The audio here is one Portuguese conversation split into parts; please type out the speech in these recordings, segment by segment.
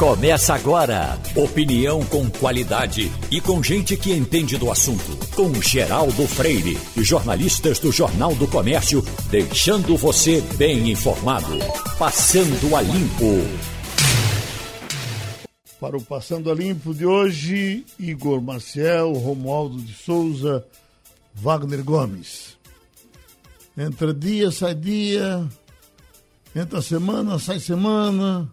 Começa agora. Opinião com qualidade e com gente que entende do assunto. Com Geraldo Freire e jornalistas do Jornal do Comércio, deixando você bem informado. Passando a Limpo. Para o Passando a Limpo de hoje, Igor Marcel, Romualdo de Souza, Wagner Gomes. Entra dia, sai dia, entra semana, sai semana,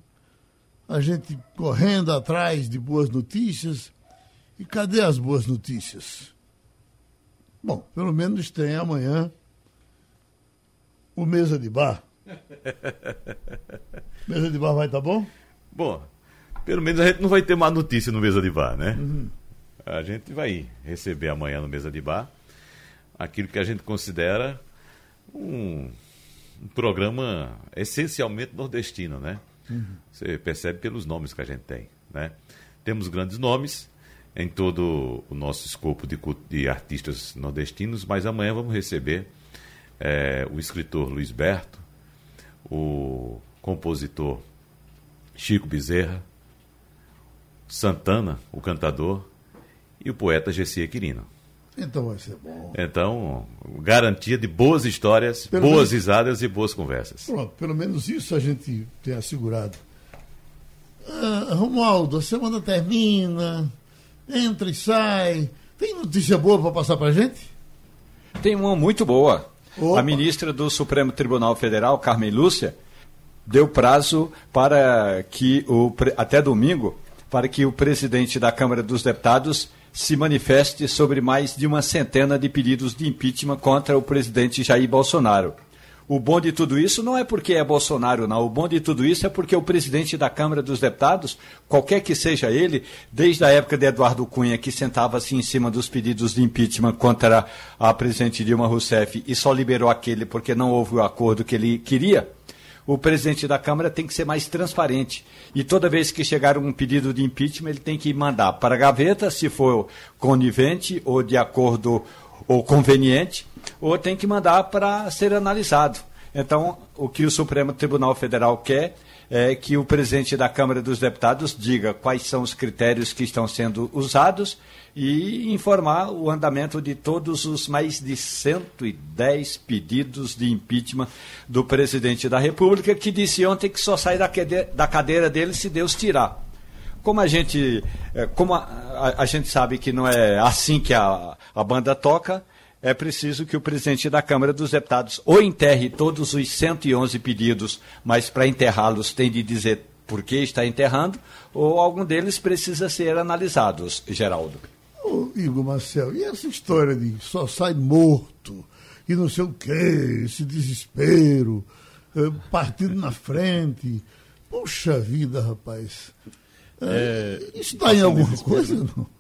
a gente correndo atrás de boas notícias. E cadê as boas notícias? Bom, pelo menos tem amanhã o Mesa de Bar. Mesa de Bar vai estar tá bom? Bom, pelo menos a gente não vai ter má notícia no Mesa de Bar, né? Uhum. A gente vai receber amanhã no Mesa de Bar aquilo que a gente considera um, um programa essencialmente nordestino, né? Uhum. Você percebe pelos nomes que a gente tem, né? Temos grandes nomes em todo o nosso escopo de, de artistas nordestinos, mas amanhã vamos receber é, o escritor Luiz Berto, o compositor Chico Bezerra, Santana, o cantador, e o poeta Gessia Quirino. Então vai ser bom. Então, garantia de boas histórias, pelo boas menos, risadas e boas conversas. Pronto, pelo menos isso a gente tem assegurado. Ah, Romualdo, a semana termina, entra e sai. Tem notícia boa para passar para gente? Tem uma muito boa. Opa. A ministra do Supremo Tribunal Federal, Carmen Lúcia, deu prazo para que o até domingo para que o presidente da Câmara dos Deputados se manifeste sobre mais de uma centena de pedidos de impeachment contra o presidente Jair Bolsonaro. O bom de tudo isso não é porque é Bolsonaro, não. O bom de tudo isso é porque o presidente da Câmara dos Deputados, qualquer que seja ele, desde a época de Eduardo Cunha, que sentava-se em cima dos pedidos de impeachment contra a presidente Dilma Rousseff e só liberou aquele porque não houve o acordo que ele queria, o presidente da Câmara tem que ser mais transparente. E toda vez que chegar um pedido de impeachment, ele tem que mandar para a gaveta, se for conivente ou de acordo ou conveniente, ou tem que mandar para ser analisado. Então, o que o Supremo Tribunal Federal quer é que o presidente da Câmara dos Deputados diga quais são os critérios que estão sendo usados e informar o andamento de todos os mais de 110 pedidos de impeachment do presidente da República, que disse ontem que só sai da cadeira, da cadeira dele se Deus tirar. Como a gente, é, como a, a, a gente sabe que não é assim que a, a banda toca, é preciso que o presidente da Câmara dos Deputados ou enterre todos os 111 pedidos, mas para enterrá-los tem de dizer por que está enterrando, ou algum deles precisa ser analisados, Geraldo. Ô, Igor Marcel, e essa história de só sai morto e não sei o quê, esse desespero, eh, partido na frente. Puxa vida, rapaz. É, é, isso está em alguma coisa? Não?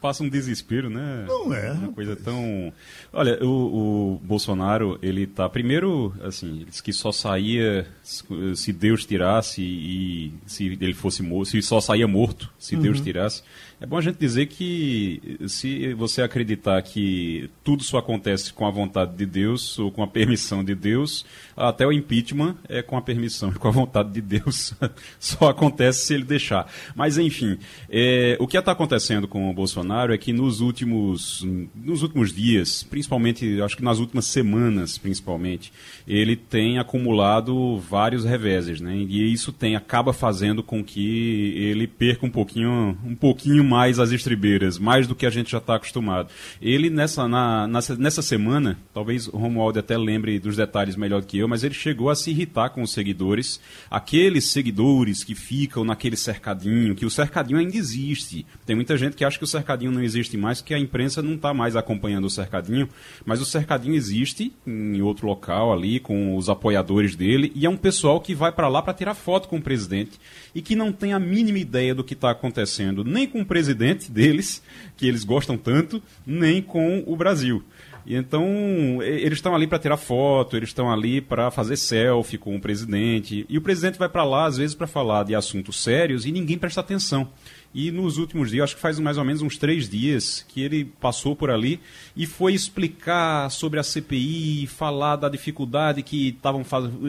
Passa um desespero, né? Não é. Uma coisa tão. Olha, o, o Bolsonaro, ele tá. Primeiro, assim, ele disse que só saía se Deus tirasse e se ele fosse morto, se só saía morto se uhum. Deus tirasse. É bom a gente dizer que se você acreditar que tudo só acontece com a vontade de Deus ou com a permissão de Deus, até o impeachment é com a permissão e com a vontade de Deus. só acontece se ele deixar. Mas, enfim, é, o que está acontecendo com o Bolsonaro é que nos últimos, nos últimos dias, principalmente, acho que nas últimas semanas, principalmente, ele tem acumulado vários reveses, né? E isso tem acaba fazendo com que ele perca um pouquinho, um pouquinho mais as estribeiras, mais do que a gente já está acostumado. Ele, nessa, na, nessa, nessa semana, talvez o Romualdo até lembre dos detalhes melhor do que eu, mas ele chegou a se irritar com os seguidores, aqueles seguidores que ficam naquele cercadinho, que o cercadinho ainda existe. Tem muita gente que acha que o cercadinho não existe mais, que a imprensa não está mais acompanhando o cercadinho, mas o cercadinho existe em outro local ali, com os apoiadores dele, e é um pessoal que vai para lá para tirar foto com o presidente e que não tem a mínima ideia do que está acontecendo, nem com o presidente deles, que eles gostam tanto, nem com o Brasil. E então, eles estão ali para tirar foto, eles estão ali para fazer selfie com o presidente. E o presidente vai para lá, às vezes, para falar de assuntos sérios e ninguém presta atenção. E nos últimos dias, acho que faz mais ou menos uns três dias, que ele passou por ali e foi explicar sobre a CPI, falar da dificuldade que estavam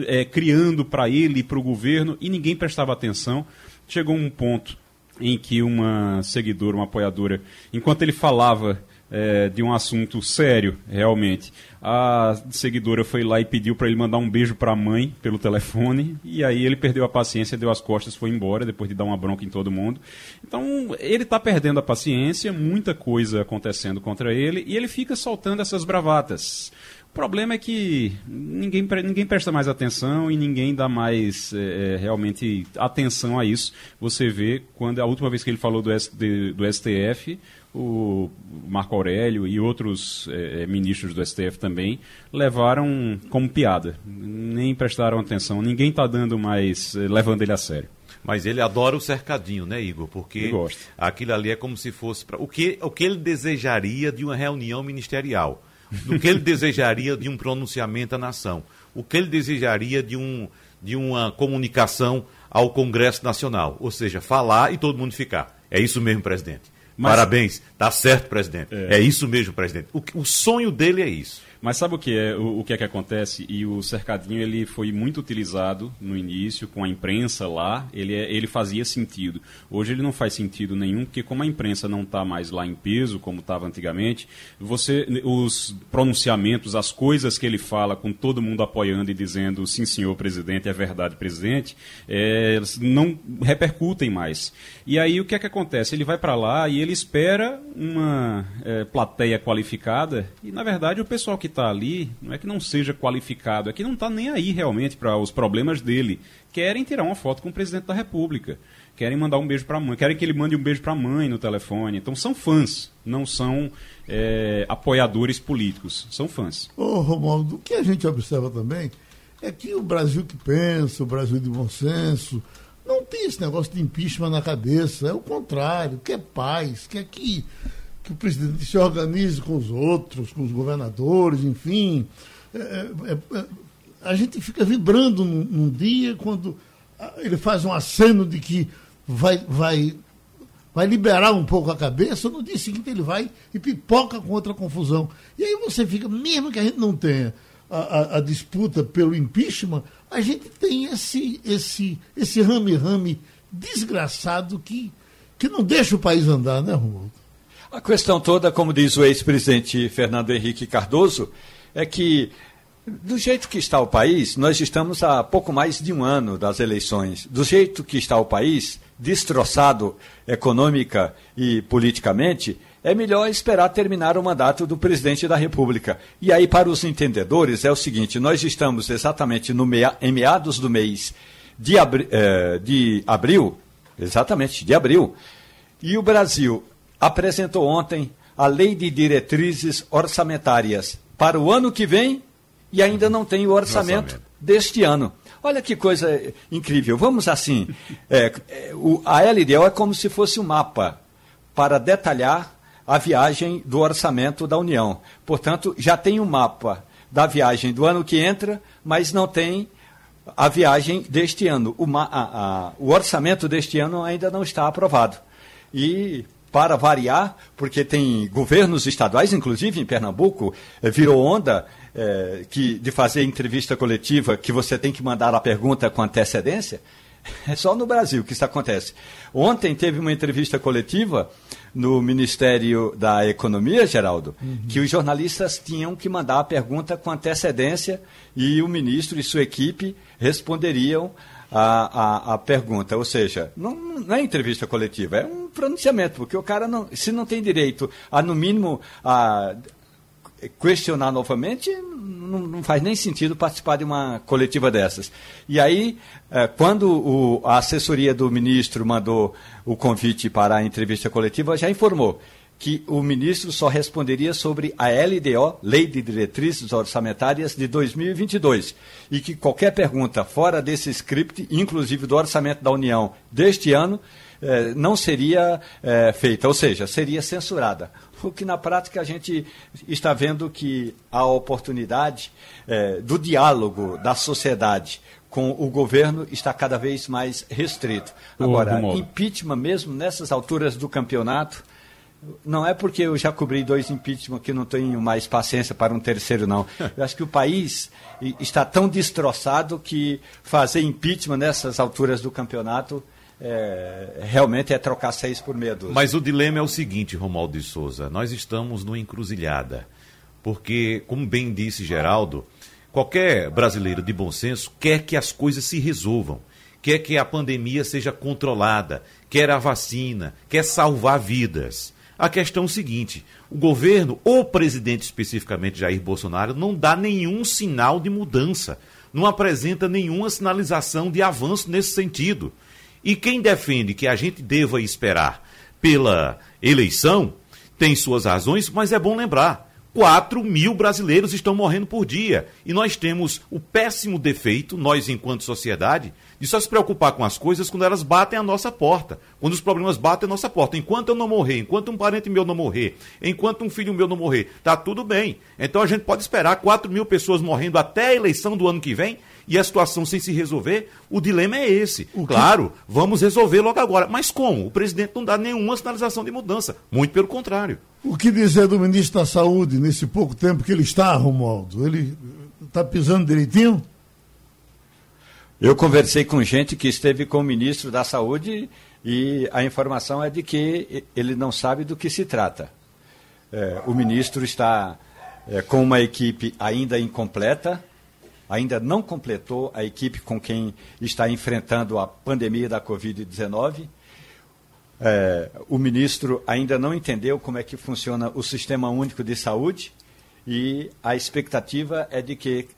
é, criando para ele e para o governo, e ninguém prestava atenção. Chegou um ponto em que uma seguidora, uma apoiadora, enquanto ele falava é, de um assunto sério, realmente. A seguidora foi lá e pediu para ele mandar um beijo para a mãe pelo telefone, e aí ele perdeu a paciência, deu as costas, foi embora depois de dar uma bronca em todo mundo. Então ele está perdendo a paciência, muita coisa acontecendo contra ele, e ele fica soltando essas bravatas. O problema é que ninguém, ninguém presta mais atenção e ninguém dá mais é, realmente atenção a isso. Você vê quando a última vez que ele falou do, do STF, o Marco Aurélio e outros é, ministros do STF também levaram como piada, nem prestaram atenção. Ninguém está dando mais, é, levando ele a sério. Mas ele adora o cercadinho, né, Igor? Porque aquilo ali é como se fosse pra... o que o que ele desejaria de uma reunião ministerial, o que ele desejaria de um pronunciamento à nação, o que ele desejaria de um de uma comunicação ao Congresso Nacional, ou seja, falar e todo mundo ficar. É isso mesmo, presidente. Mas... Parabéns, tá certo, presidente. É, é isso mesmo, presidente. O, o sonho dele é isso. Mas sabe o que é o, o, que é que acontece? E o cercadinho ele foi muito utilizado no início com a imprensa lá. Ele, é, ele fazia sentido. Hoje ele não faz sentido nenhum porque como a imprensa não está mais lá em peso como estava antigamente, você os pronunciamentos, as coisas que ele fala com todo mundo apoiando e dizendo sim senhor presidente é verdade presidente, é, não repercutem mais. E aí o que é que acontece? Ele vai para lá e ele espera uma é, plateia qualificada e na verdade o pessoal que está ali não é que não seja qualificado, é que não está nem aí realmente para os problemas dele. Querem tirar uma foto com o presidente da República. Querem mandar um beijo para a mãe. Querem que ele mande um beijo para a mãe no telefone. Então são fãs, não são é, apoiadores políticos. São fãs. Ô, Romualdo, o que a gente observa também é que o Brasil que pensa, o Brasil de bom senso, não tem esse negócio de impeachment na cabeça. É o contrário, quer paz, quer que que o presidente se organize com os outros, com os governadores, enfim. É, é, é, a gente fica vibrando num, num, dia quando ele faz um aceno de que vai, vai, vai liberar um pouco a cabeça, no dia seguinte ele vai e pipoca com outra confusão. E aí você fica, mesmo que a gente não tenha a, a, a disputa pelo impeachment, a gente tem esse esse esse rame-rame desgraçado que, que não deixa o país andar, né, Romualdo? A questão toda, como diz o ex-presidente Fernando Henrique Cardoso, é que, do jeito que está o país, nós estamos há pouco mais de um ano das eleições. Do jeito que está o país, destroçado econômica e politicamente, é melhor esperar terminar o mandato do presidente da República. E aí, para os entendedores, é o seguinte: nós estamos exatamente no mea, em meados do mês de, abri, eh, de abril, exatamente, de abril, e o Brasil apresentou ontem a Lei de Diretrizes Orçamentárias para o ano que vem e ainda não tem o orçamento, orçamento. deste ano. Olha que coisa incrível. Vamos assim: é, é o, a LDO é como se fosse um mapa para detalhar a viagem do orçamento da União. Portanto, já tem um mapa da viagem do ano que entra, mas não tem a viagem deste ano. O, a, a, o orçamento deste ano ainda não está aprovado. E para variar, porque tem governos estaduais, inclusive em Pernambuco, eh, virou onda é, que, de fazer entrevista coletiva que você tem que mandar a pergunta com antecedência. É só no Brasil que isso acontece. Ontem teve uma entrevista coletiva no Ministério da Economia, Geraldo, uhum. que os jornalistas tinham que mandar a pergunta com antecedência e o ministro e sua equipe responderiam a, a, a pergunta. Ou seja, não, não, é entrevista coletiva, é um pronunciamento, porque o cara, não, se não tem direito a, no mínimo, a questionar novamente, não, não, faz nem sentido participar de uma coletiva dessas. E aí, é, quando o, a assessoria do ministro mandou o convite para a entrevista coletiva, já informou que o ministro só responderia sobre a LDO, Lei de Diretrizes Orçamentárias de 2022, e que qualquer pergunta fora desse script, inclusive do orçamento da União deste ano, eh, não seria eh, feita, ou seja, seria censurada. o que na prática a gente está vendo que a oportunidade é, do diálogo da sociedade com o governo está cada vez mais restrito. Agora, impeachment mesmo nessas alturas do campeonato, não é porque eu já cobri dois impeachment que não tenho mais paciência para um terceiro, não. Eu acho que o país está tão destroçado que fazer impeachment nessas alturas do campeonato é, realmente é trocar seis por dúzia. Mas o dilema é o seguinte, Romualdo de Souza, nós estamos numa encruzilhada. Porque, como bem disse Geraldo, qualquer brasileiro de bom senso quer que as coisas se resolvam, quer que a pandemia seja controlada, quer a vacina, quer salvar vidas. A questão é seguinte: o governo, ou o presidente especificamente Jair Bolsonaro, não dá nenhum sinal de mudança, não apresenta nenhuma sinalização de avanço nesse sentido. E quem defende que a gente deva esperar pela eleição tem suas razões, mas é bom lembrar: 4 mil brasileiros estão morrendo por dia. E nós temos o péssimo defeito, nós enquanto sociedade, de só se preocupar com as coisas quando elas batem a nossa porta. Quando os problemas batem a nossa porta. Enquanto eu não morrer, enquanto um parente meu não morrer, enquanto um filho meu não morrer, tá tudo bem. Então a gente pode esperar 4 mil pessoas morrendo até a eleição do ano que vem e a situação sem se resolver, o dilema é esse. Claro, vamos resolver logo agora. Mas como? O presidente não dá nenhuma sinalização de mudança. Muito pelo contrário. O que dizer do ministro da Saúde nesse pouco tempo que ele está, Romualdo? Ele está pisando direitinho? Eu conversei com gente que esteve com o ministro da Saúde e a informação é de que ele não sabe do que se trata. É, o ministro está é, com uma equipe ainda incompleta, ainda não completou a equipe com quem está enfrentando a pandemia da Covid-19. É, o ministro ainda não entendeu como é que funciona o Sistema Único de Saúde e a expectativa é de que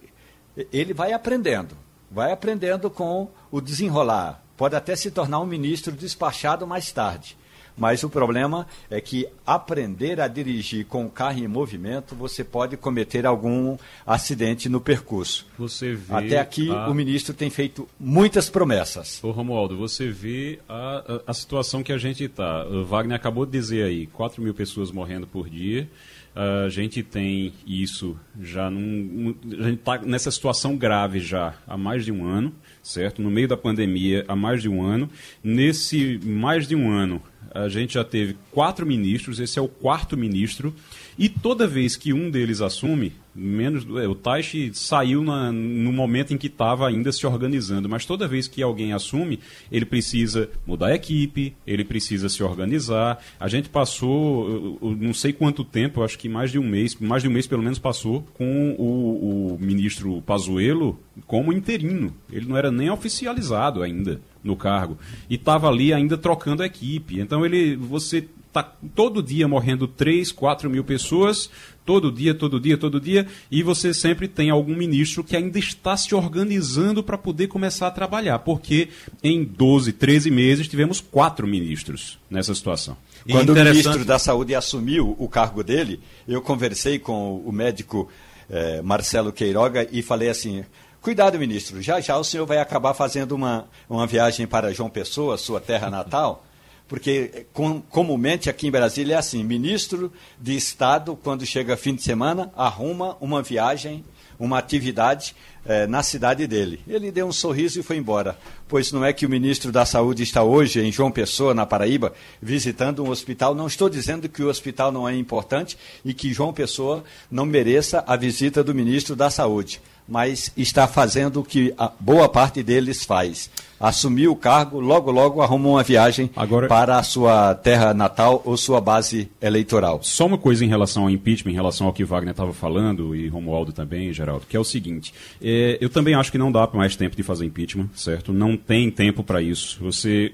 ele vai aprendendo, vai aprendendo com o desenrolar. Pode até se tornar um ministro despachado mais tarde. Mas o problema é que aprender a dirigir com o carro em movimento, você pode cometer algum acidente no percurso. Você vê Até aqui a... o ministro tem feito muitas promessas. Ô Romualdo, você vê a, a, a situação que a gente está. Wagner acabou de dizer aí, 4 mil pessoas morrendo por dia. A gente tem isso já num, a gente está nessa situação grave já há mais de um ano, certo? No meio da pandemia há mais de um ano. Nesse mais de um ano, a gente já teve quatro ministros, esse é o quarto ministro, e toda vez que um deles assume, menos é, o Taishi saiu na, no momento em que estava ainda se organizando, mas toda vez que alguém assume, ele precisa mudar a equipe, ele precisa se organizar. A gente passou, não sei quanto tempo, acho que mais de um mês, mais de um mês pelo menos passou com o, o ministro Pazuello como interino. Ele não era nem oficializado ainda no cargo e estava ali ainda trocando a equipe. Então ele, você está todo dia morrendo 3, 4 mil pessoas, todo dia, todo dia, todo dia, e você sempre tem algum ministro que ainda está se organizando para poder começar a trabalhar, porque em 12, 13 meses tivemos quatro ministros nessa situação. Quando o ministro da Saúde assumiu o cargo dele, eu conversei com o médico eh, Marcelo Queiroga e falei assim: Cuidado, ministro, já já o senhor vai acabar fazendo uma, uma viagem para João Pessoa, sua terra natal, porque com, comumente aqui em Brasília é assim: ministro de Estado, quando chega fim de semana, arruma uma viagem, uma atividade eh, na cidade dele. Ele deu um sorriso e foi embora, pois não é que o ministro da Saúde está hoje em João Pessoa, na Paraíba, visitando um hospital. Não estou dizendo que o hospital não é importante e que João Pessoa não mereça a visita do ministro da Saúde mas está fazendo o que a boa parte deles faz. Assumiu o cargo, logo, logo arruma uma viagem Agora, para a sua terra natal ou sua base eleitoral. Só uma coisa em relação ao impeachment, em relação ao que Wagner estava falando, e Romualdo também, Geraldo, que é o seguinte: é, eu também acho que não dá mais tempo de fazer impeachment, certo? Não tem tempo para isso. Você,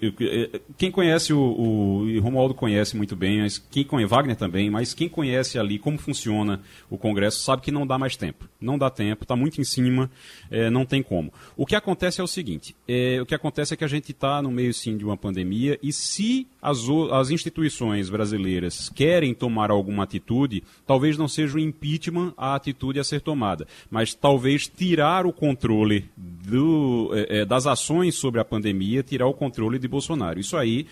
quem conhece o, o e Romualdo conhece muito bem, mas quem conhece, Wagner também, mas quem conhece ali como funciona o Congresso sabe que não dá mais tempo. Não dá tempo, está muito em cima, é, não tem como. O que acontece é o seguinte: é, o que acontece é que a gente está no meio sim de uma pandemia e se as, as instituições brasileiras querem tomar alguma atitude, talvez não seja o impeachment a atitude a ser tomada, mas talvez tirar o controle do, é, das ações sobre a pandemia, tirar o controle de Bolsonaro. Isso aí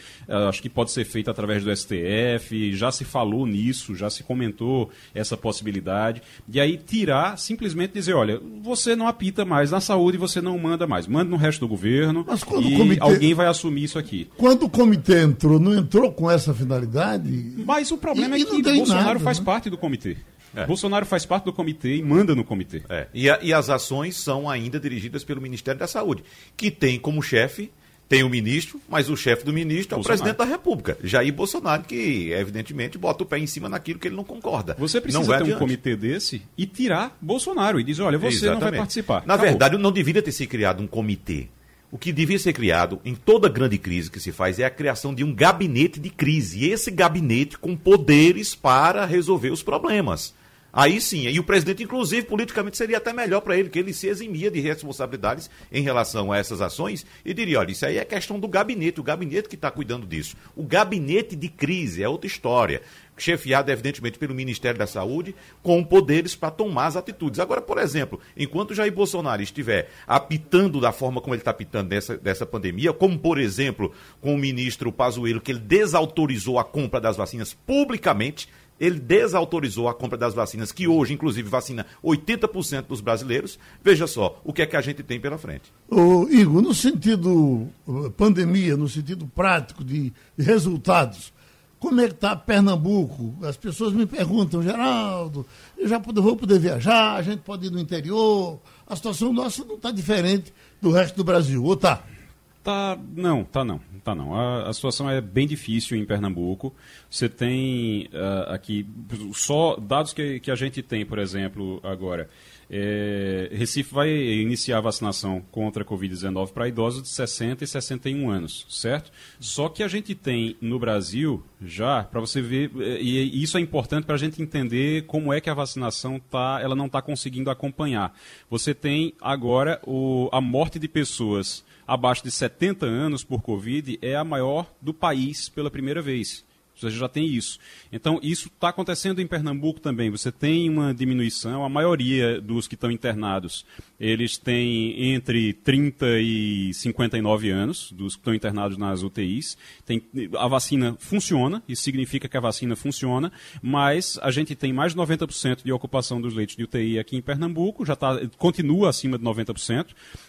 acho que pode ser feito através do STF, já se falou nisso, já se comentou essa possibilidade. E aí tirar, simplesmente dizer, olha, você não apita mais na saúde, você não manda mais. Manda no resto do governo e comitê... alguém vai assumir isso aqui. Quando o comitê entrou, não entrou com essa finalidade? Mas o problema e, é que Bolsonaro nada, faz né? parte do comitê. É. Bolsonaro faz parte do comitê e manda no comitê. É. E, a, e as ações são ainda dirigidas pelo Ministério da Saúde, que tem como chefe tem o ministro, mas o chefe do ministro é o presidente da República, Jair Bolsonaro, que evidentemente bota o pé em cima naquilo que ele não concorda. Você precisa ter adiante. um comitê desse e tirar Bolsonaro e dizer, olha, você Exatamente. não vai participar. Na Acabou. verdade, não deveria ter se criado um comitê. O que devia ser criado em toda grande crise que se faz é a criação de um gabinete de crise. E esse gabinete com poderes para resolver os problemas. Aí sim, e o presidente, inclusive, politicamente seria até melhor para ele, que ele se eximia de responsabilidades em relação a essas ações e diria: olha, isso aí é questão do gabinete, o gabinete que está cuidando disso. O gabinete de crise é outra história chefiado, evidentemente, pelo Ministério da Saúde, com poderes para tomar as atitudes. Agora, por exemplo, enquanto Jair Bolsonaro estiver apitando da forma como ele está apitando dessa, dessa pandemia, como, por exemplo, com o ministro Pazuello, que ele desautorizou a compra das vacinas publicamente, ele desautorizou a compra das vacinas, que hoje, inclusive, vacina 80% dos brasileiros. Veja só o que é que a gente tem pela frente. Ô, Igor, no sentido uh, pandemia, no sentido prático de resultados, como é que está Pernambuco? As pessoas me perguntam, Geraldo, eu já vou poder viajar, a gente pode ir no interior. A situação nossa não está diferente do resto do Brasil, ou está? Tá, não, tá não, tá não. A, a, situação é bem difícil em Pernambuco. Você tem uh, aqui só dados que, que a gente tem, por exemplo, agora. É, Recife vai iniciar a vacinação contra a Covid-19 para idosos de 60 e 61 anos, certo? Só que a gente tem no Brasil já, para você ver, é, e isso é importante para a gente entender como é que a vacinação tá, ela não está conseguindo acompanhar. Você tem agora o, a morte de pessoas abaixo de 70 anos por Covid é a maior do país pela primeira vez. Você já tem isso. Então, isso está acontecendo em Pernambuco também. Você tem uma diminuição. A maioria dos que estão internados, eles têm entre 30 e 59 anos, dos que estão internados nas UTIs. Tem, a vacina funciona, isso significa que a vacina funciona, mas a gente tem mais de 90% de ocupação dos leitos de UTI aqui em Pernambuco, já tá, continua acima de 90%,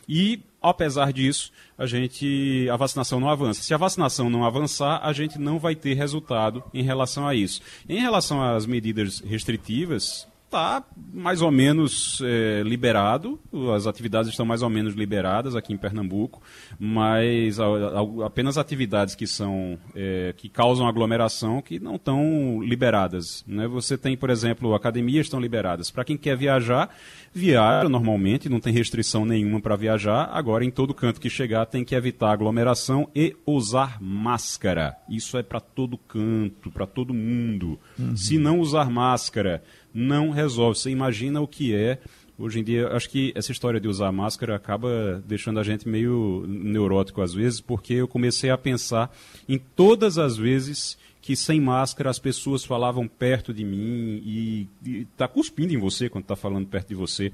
e apesar disso, a gente a vacinação não avança. Se a vacinação não avançar, a gente não vai ter resultado em relação a isso. Em relação às medidas restritivas, está mais ou menos é, liberado, as atividades estão mais ou menos liberadas aqui em Pernambuco, mas a, a, apenas atividades que são é, que causam aglomeração que não estão liberadas. Né? Você tem, por exemplo, academias estão liberadas. Para quem quer viajar, viaja normalmente, não tem restrição nenhuma para viajar. Agora, em todo canto que chegar, tem que evitar aglomeração e usar máscara. Isso é para todo canto, para todo mundo. Uhum. Se não usar máscara, não resolve. Você imagina o que é. Hoje em dia, acho que essa história de usar máscara acaba deixando a gente meio neurótico às vezes, porque eu comecei a pensar em todas as vezes que sem máscara as pessoas falavam perto de mim e está cuspindo em você quando está falando perto de você.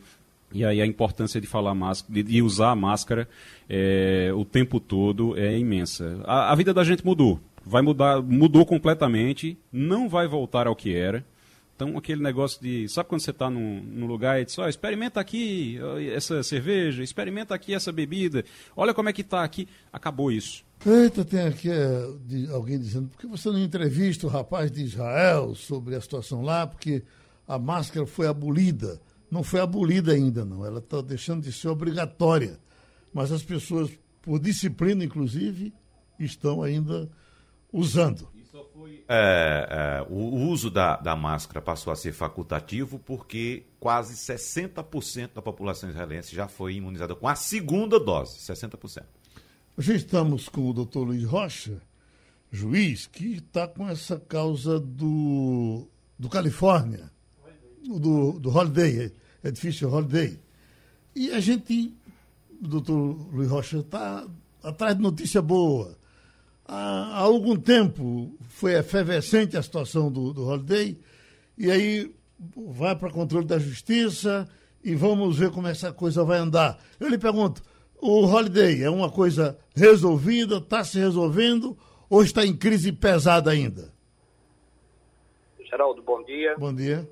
E aí a importância de falar máscara, de usar a máscara é, o tempo todo é imensa. A, a vida da gente mudou, vai mudar, mudou completamente, não vai voltar ao que era. Então, aquele negócio de. Sabe quando você está num, num, lugar e diz: oh, experimenta aqui essa cerveja, experimenta aqui essa bebida, olha como é que está aqui. Acabou isso. Eita, tem aqui é, alguém dizendo: por que você não entrevista o rapaz de Israel sobre a situação lá? Porque a máscara foi abolida. Não foi abolida ainda, não. Ela está deixando de ser obrigatória. Mas as pessoas, por disciplina, inclusive, estão ainda usando. É, é, o uso da, da máscara passou a ser facultativo porque quase 60% da população israelense já foi imunizada com a segunda dose, 60%. Já estamos com o doutor Luiz Rocha, juiz, que está com essa causa do, do Califórnia, do, do Holiday, edifício Holiday. E a gente, o doutor Luiz Rocha, está atrás de notícia boa há, algum tempo foi efervescente a situação do, do Holiday, e aí vai para controle da justiça e vamos ver como essa coisa vai andar. Eu lhe pergunto, o Holiday é uma coisa resolvida, está se resolvendo ou está em crise pesada ainda? Geraldo, bom dia. Bom dia.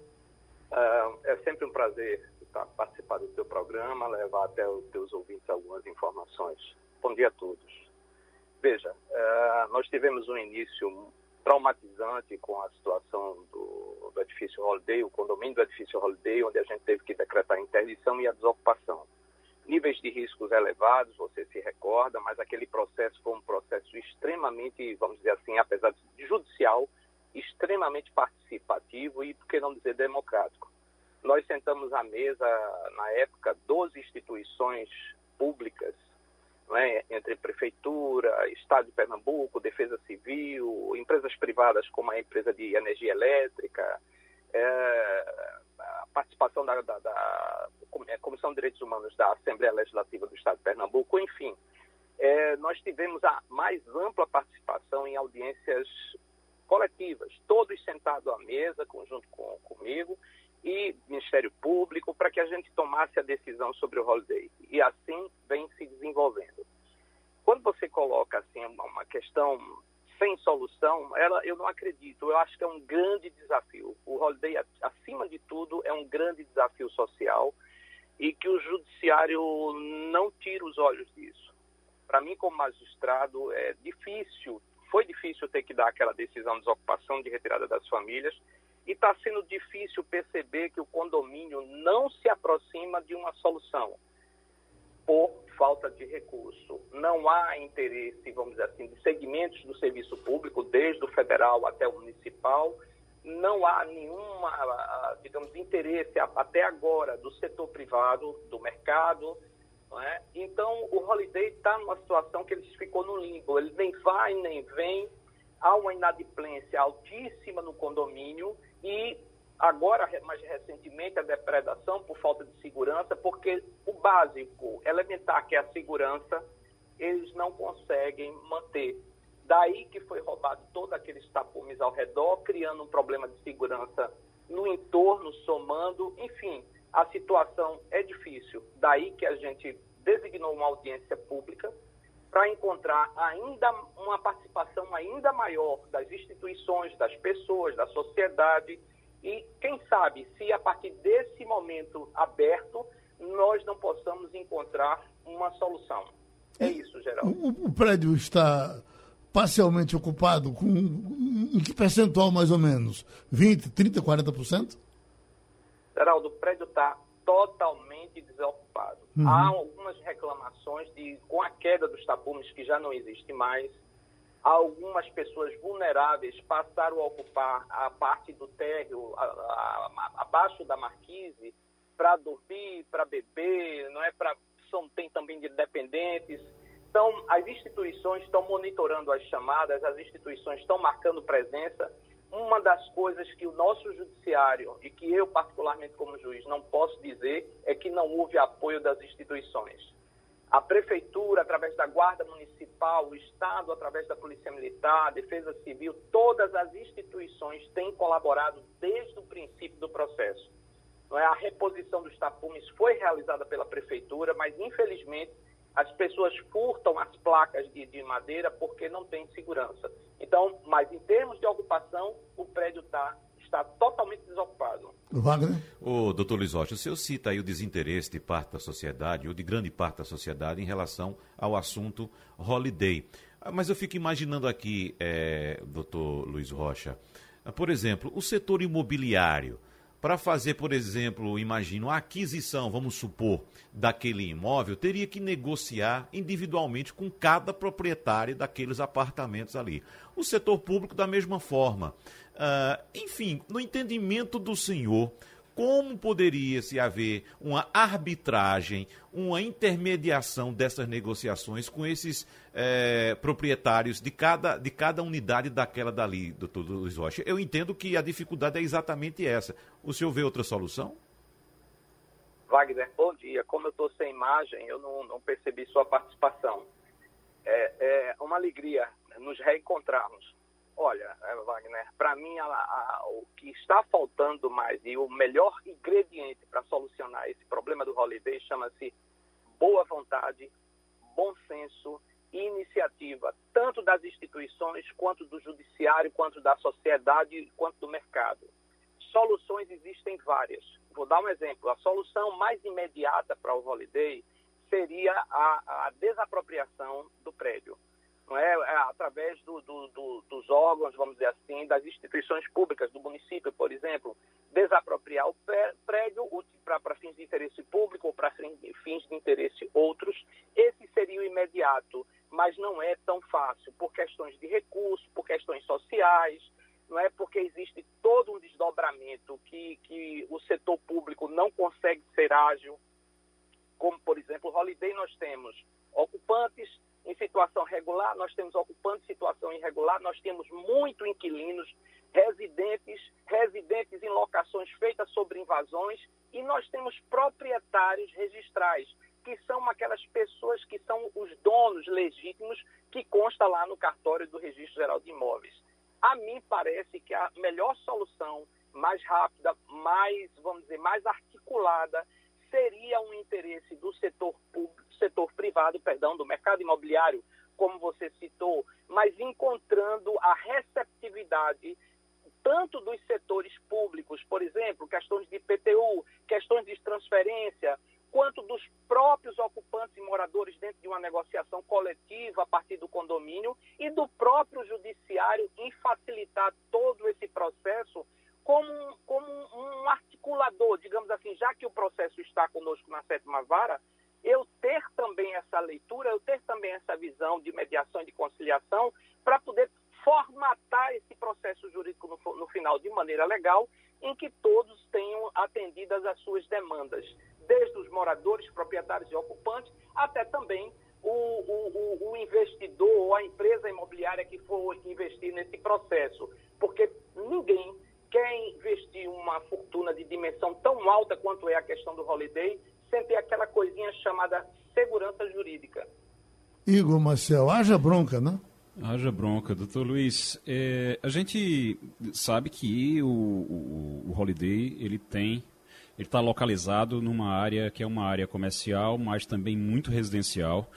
Uh, é sempre um prazer participar do teu programa, levar até os teus ouvintes algumas informações. Bom dia a todos. Veja, uh, nós tivemos um início traumatizante com a situação do, do edifício Holiday, o condomínio do edifício Holiday, onde a gente teve que decretar a interdição e a desocupação níveis de riscos elevados, você se recorda, mas aquele processo foi um processo extremamente, vamos dizer assim, apesar de judicial, extremamente participativo e, por que não dizer, democrático. Nós sentamos à mesa, na época, 12 instituições públicas, né, entre Prefeitura, Estado de Pernambuco, Defesa Civil, empresas privadas como a empresa de energia elétrica, é, a participação da, da, da, é, Comissão de Direitos Humanos da Assembleia Legislativa do Estado de Pernambuco, enfim, é, nós tivemos a mais ampla participação em audiências coletivas, todos sentados à mesa, junto com, comigo, e Ministério Público, para que a gente tomasse a decisão sobre o holiday. E assim vem se desenvolvendo. Quando você coloca assim uma questão sem solução, ela, eu não acredito. Eu acho que é um grande desafio. O Holiday, acima de tudo, é um grande desafio social e que o judiciário não tira os olhos disso. Para mim, como magistrado, é difícil, foi difícil ter que dar aquela decisão de desocupação, de retirada das famílias, e está sendo difícil perceber que o condomínio não se aproxima de uma solução por falta de recurso. Não há interesse, vamos dizer assim, de segmentos do serviço público, desde o federal até o municipal. Não há nenhuma, digamos, interesse até agora do setor privado, do mercado. É? Então, o Holiday está numa situação que ele ficou no limbo. Ele nem vai, nem vem. Há uma inadimplência altíssima no condomínio e Agora, mais recentemente, a depredação por falta de segurança, porque o básico, elementar, que é a segurança, eles não conseguem manter. Daí que foi roubado todo aqueles tapumes ao redor, criando um problema de segurança no entorno, somando, enfim, a situação é difícil. Daí que a gente designou uma audiência pública para encontrar ainda uma participação ainda maior das instituições, das pessoas, da sociedade, e quem sabe se a partir desse momento aberto nós não possamos encontrar uma solução. É isso, Geraldo. O, o prédio está parcialmente ocupado com em que percentual mais ou menos? 20, 30, 40%? Geraldo, o prédio está totalmente desocupado. Uhum. Há algumas reclamações de com a queda dos tapumes que já não existe mais, algumas pessoas vulneráveis passaram a ocupar a parte do térreo a, a, a, abaixo da marquise para dormir, para beber, não é para são tem também de dependentes. Então, as instituições estão monitorando as chamadas, as instituições estão marcando presença. Uma das coisas que o nosso judiciário e que eu particularmente como juiz não posso dizer é que não houve apoio das instituições. A prefeitura, através da Guarda Municipal, o Estado, através da Polícia Militar, a Defesa Civil, todas as instituições têm colaborado desde o princípio do processo. É? A reposição dos tapumes foi realizada pela prefeitura, mas infelizmente as pessoas furtam as placas de, de madeira porque não tem segurança. Então, mas em termos de ocupação, o prédio está está totalmente desocupado. Wagner? O doutor Luiz Rocha, o senhor cita aí o desinteresse de parte da sociedade, ou de grande parte da sociedade, em relação ao assunto holiday. Ah, mas eu fico imaginando aqui, é, doutor Luiz Rocha, por exemplo, o setor imobiliário para fazer, por exemplo, imagino, a aquisição, vamos supor, daquele imóvel, teria que negociar individualmente com cada proprietário daqueles apartamentos ali. O setor público, da mesma forma. Uh, enfim, no entendimento do senhor, como poderia se haver uma arbitragem, uma intermediação dessas negociações com esses é, proprietários de cada, de cada unidade daquela dali, doutor Luiz Rocha? Eu entendo que a dificuldade é exatamente essa. O senhor vê outra solução? Wagner, bom dia. Como eu estou sem imagem, eu não, não, percebi sua participação. É, é uma alegria nos reencontrarmos. Olha, eh, Wagner, para mim a, a, o que está faltando mais e o melhor ingrediente para solucionar esse problema do holiday chama-se boa vontade, bom senso e iniciativa, tanto das instituições, quanto do judiciário, quanto da sociedade, quanto do mercado. Soluções existem várias. Vou dar um exemplo. A solução mais imediata para o holiday seria a, a desapropriação do prédio não é? é através do, do, do, dos órgãos, vamos dizer assim, das instituições públicas, do município, por exemplo, desapropriar o prédio para fins de interesse público ou para fins de interesse outros. Esse seria o imediato, mas não é tão fácil, por questões de recursos, por questões sociais, não é porque existe todo um desdobramento que, que o setor público não consegue ser ágil, como, por exemplo, o Holiday nós temos ocupantes, em situação regular, nós temos ocupantes em situação irregular, nós temos muito inquilinos, residentes, residentes em locações feitas sobre invasões e nós temos proprietários registrais, que são aquelas pessoas que são os donos legítimos que consta lá no cartório do Registro Geral de Imóveis. A mim parece que a melhor solução, mais rápida, mais, vamos dizer, mais articulada, seria um interesse do setor público, setor privado, perdão, do mercado imobiliário, como você citou, mas encontrando a receptividade tanto dos setores públicos, por exemplo, questões de IPTU, questões de transferência, quanto dos próprios ocupantes e moradores dentro de uma negociação coletiva a partir do condomínio e do próprio judiciário em facilitar todo esse processo como, como um articulador, digamos assim, já que o processo está conosco na sétima vara, eu ter também essa leitura, eu ter também essa visão de mediação e de conciliação para poder formatar esse processo jurídico no, no, final de maneira legal, em que todos tenham atendidas as suas demandas, desde os moradores, proprietários e ocupantes, até também o, o, o investidor ou a empresa imobiliária que for investir nesse processo, porque ninguém quer investir uma fortuna de dimensão tão alta quanto é a questão do holiday, sem ter aquela coisinha chamada segurança jurídica. Igor Marcel, haja bronca, né? Haja bronca, doutor Luiz. É, a gente sabe que o, o, o Holiday ele tem, ele está localizado numa área que é uma área comercial, mas também muito residencial.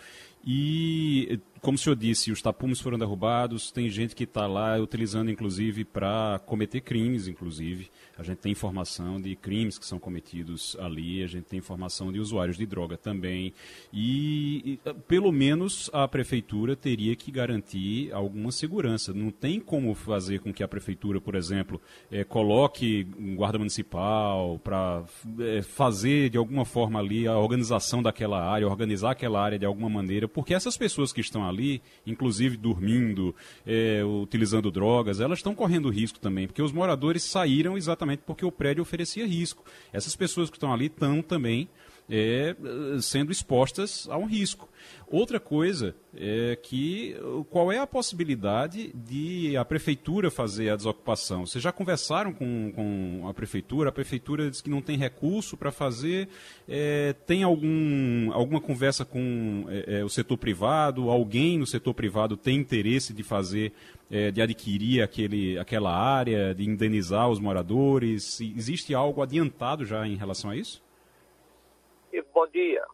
E como o senhor disse, os tapumes foram derrubados, tem gente que está lá utilizando, inclusive, para cometer crimes, inclusive. A gente tem informação de crimes que são cometidos ali, a gente tem informação de usuários de droga também. E, e pelo menos, a prefeitura teria que garantir alguma segurança. Não tem como fazer com que a prefeitura, por exemplo, é, coloque um guarda municipal para é, fazer, de alguma forma, ali a organização daquela área, organizar aquela área de alguma maneira, porque essas pessoas que estão ali, inclusive dormindo, é, utilizando drogas, elas estão correndo risco também, porque os moradores saíram exatamente porque o prédio oferecia risco. Essas pessoas que estão ali estão também é, sendo expostas a um risco. Outra coisa é que qual é a possibilidade de a prefeitura fazer a desocupação? Vocês já conversaram com, com a prefeitura? A prefeitura diz que não tem recurso para fazer. É, tem algum, alguma conversa com é, é, o setor privado? Alguém no setor privado tem interesse de fazer, é, de adquirir aquele, aquela área, de indenizar os moradores? Existe algo adiantado já em relação a isso? Bom dia.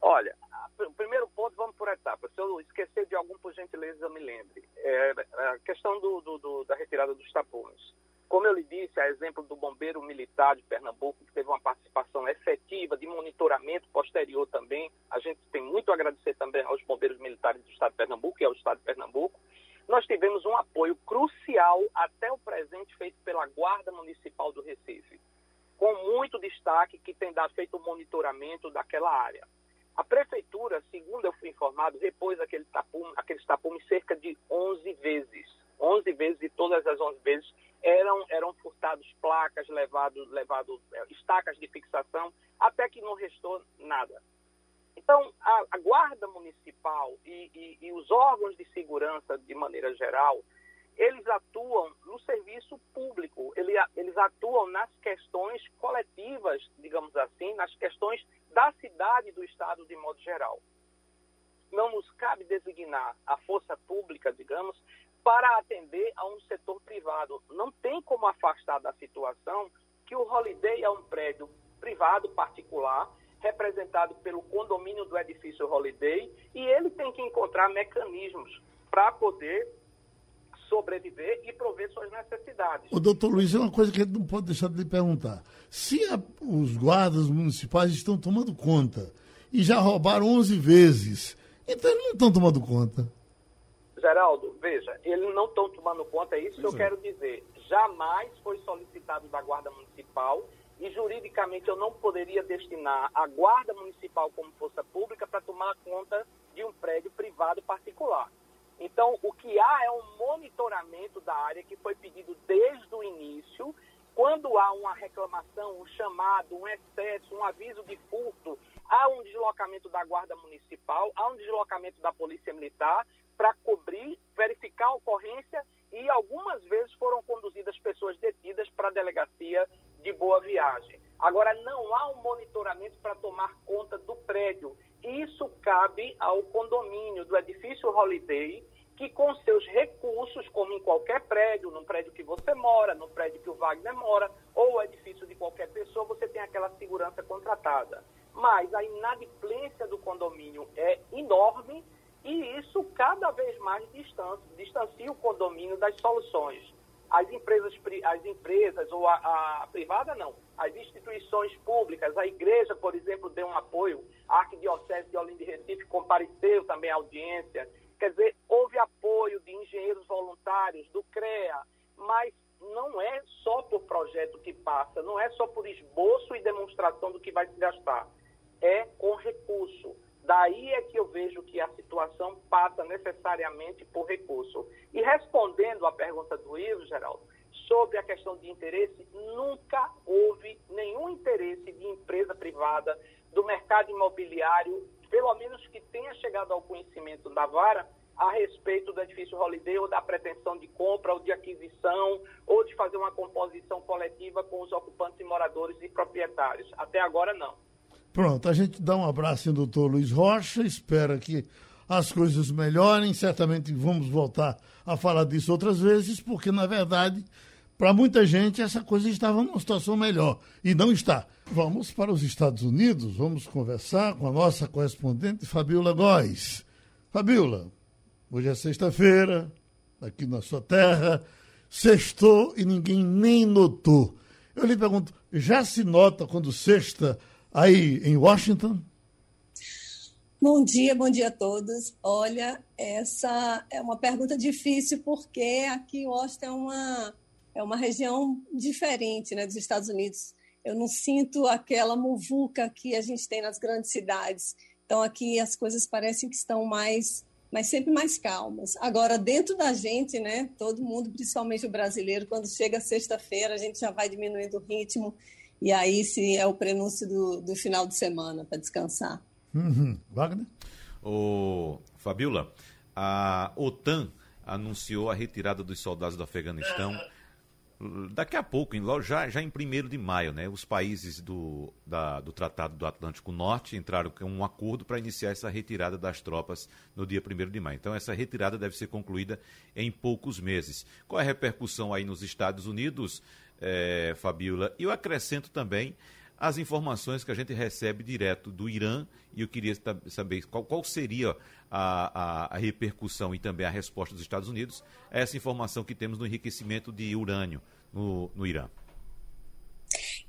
Olha, o primeiro ponto, vamos por etapas. Se eu esquecer de algum, por gentileza, me lembre. É a questão do, do, do, da retirada dos tapumes. Como eu lhe disse, a exemplo do bombeiro militar de Pernambuco, que teve uma participação efetiva de monitoramento posterior também. A gente tem muito a agradecer também aos bombeiros militares do Estado de Pernambuco e ao Estado de Pernambuco. Nós tivemos um apoio crucial até o presente feito pela Guarda Municipal do Recife, com muito destaque que tem dado feito o monitoramento daquela área. A prefeitura, segundo eu fui informado, repôs aquele tapume, aqueles tapumes cerca de 11 vezes. 11 vezes e todas as 11 vezes eram, eram furtados placas, levado, levado é, estacas de fixação, até que não restou nada. Então, a, a guarda municipal e, e, e os órgãos de segurança, de maneira geral, eles atuam no serviço público, eles atuam nas questões coletivas, digamos assim, nas questões da cidade e do Estado de modo geral. não nos cabe designar a força pública, digamos, para atender a um setor privado. Não tem como afastar da situação que o Holiday é um prédio privado, particular, representado pelo condomínio do edifício Holiday, e ele tem que encontrar mecanismos para poder sobreviver e prover suas necessidades. O doutor Luiz, é uma coisa que a gente não pode deixar de lhe perguntar. Se a, os guardas municipais estão tomando conta e já roubaram 11 vezes, então eles não estão tomando conta. Geraldo, veja, eles não estão tomando conta, é isso que eu é. quero dizer. Jamais foi solicitado da Guarda Municipal e juridicamente eu não poderia destinar a Guarda Municipal como força pública para tomar conta de um prédio privado particular. Então, o que há é um monitoramento da área que foi pedido desde o início. Quando há uma reclamação, um chamado, um excesso, um aviso de furto, há um deslocamento da Guarda Municipal, há um deslocamento da Polícia Militar para cobrir, verificar a ocorrência e algumas vezes foram conduzidas pessoas detidas para a delegacia de Boa Viagem. Agora, não há um monitoramento para tomar conta do prédio. Isso cabe ao condomínio do edifício Holiday, que com seus recursos, como em qualquer prédio, num prédio que você mora, no prédio que o Wagner mora, ou o edifício de qualquer pessoa, você tem aquela segurança contratada. Mas a inadimplência do condomínio é enorme e isso cada vez mais distancia, distancia o condomínio das soluções. As empresas, as empresas ou a, a, privada não, as instituições públicas, a igreja, por exemplo, deu um apoio, a Arquidiocese de Olinda e Recife compareceu também à audiência, quer dizer, houve apoio de engenheiros voluntários, do CREA, mas não é só por projeto que passa, não é só por esboço e demonstração do que vai se gastar, é com recurso. Daí é que eu vejo que a situação passa necessariamente por recurso. E respondendo à pergunta do Ivo, Geraldo, sobre a questão de interesse, nunca houve nenhum interesse de empresa privada, do mercado imobiliário, pelo menos que tenha chegado ao conhecimento da vara, a respeito do edifício Holiday ou da pretensão de compra ou de aquisição ou de fazer uma composição coletiva com os ocupantes e moradores e proprietários. Até agora, não. Pronto, a gente dá um abraço no doutor Luiz Rocha, espera que as coisas melhorem. Certamente vamos voltar a falar disso outras vezes, porque, na verdade, para muita gente essa coisa estava numa situação melhor e não está. Vamos para os Estados Unidos, vamos conversar com a nossa correspondente Fabiola Góes. Fabiola, hoje é sexta-feira, aqui na sua terra, sextou e ninguém nem notou. Eu lhe pergunto, já se nota quando sexta aí em Washington? Bom dia, bom dia a todos. Olha, essa é uma pergunta difícil porque aqui Washington é uma, é uma região diferente né, dos Estados Unidos. Eu não sinto aquela muvuca que a gente tem nas grandes cidades. Então aqui as coisas parecem que estão mais, mas sempre mais calmas. Agora dentro da gente, né, todo mundo, principalmente o brasileiro, quando chega sexta-feira a gente já vai diminuindo o ritmo e aí sim é o prenúncio do, do final de semana para descansar. Uhum. Wagner? O Fabiola, a OTAN anunciou a retirada dos soldados do Afeganistão daqui a pouco, já, já em 1 de maio, né, os países do, da, do Tratado do Atlântico Norte entraram com um acordo para iniciar essa retirada das tropas no dia 1 de maio. Então, essa retirada deve ser concluída em poucos meses. Qual é a repercussão aí nos Estados Unidos? é, Fabiola. E eu acrescento também as informações que a gente recebe direto do Irã, e eu queria saber qual, qual seria a, a, a, repercussão e também a resposta dos Estados Unidos a essa informação que temos no enriquecimento de urânio no, no Irã.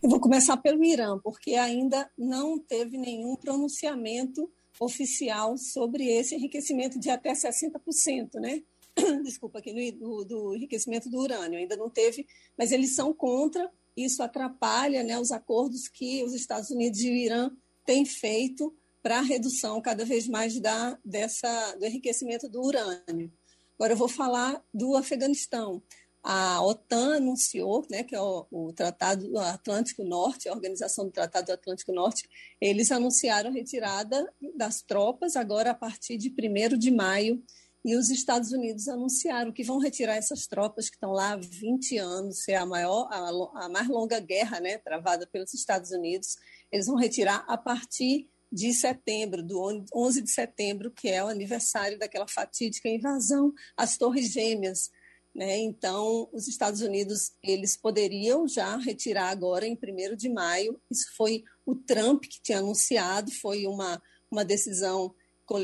Eu vou começar pelo Irã, porque ainda não teve nenhum pronunciamento oficial sobre esse enriquecimento de até 60%, né? desculpa, aqui do, do enriquecimento do urânio. Ainda não teve, mas eles são contra. Isso atrapalha né, os acordos que os Estados Unidos e o Irã têm feito para a redução cada vez mais da, dessa, do enriquecimento do urânio. Agora eu vou falar do Afeganistão. A OTAN anunciou, né, que é o, o Tratado do Atlântico Norte, a Organização do Tratado do Atlântico Norte, eles anunciaram a retirada das tropas agora a partir de 1 de maio e os Estados Unidos anunciaram que vão retirar essas tropas que estão lá há 20 anos, é a maior, a, a mais longa guerra, né, travada pelos Estados Unidos. Eles vão retirar a partir de setembro, do 11 de setembro, que é o aniversário daquela fatídica invasão às Torres Gêmeas. Né? Então, os Estados Unidos eles poderiam já retirar agora em 1 de maio. Isso foi o Trump que tinha anunciado, foi uma, uma decisão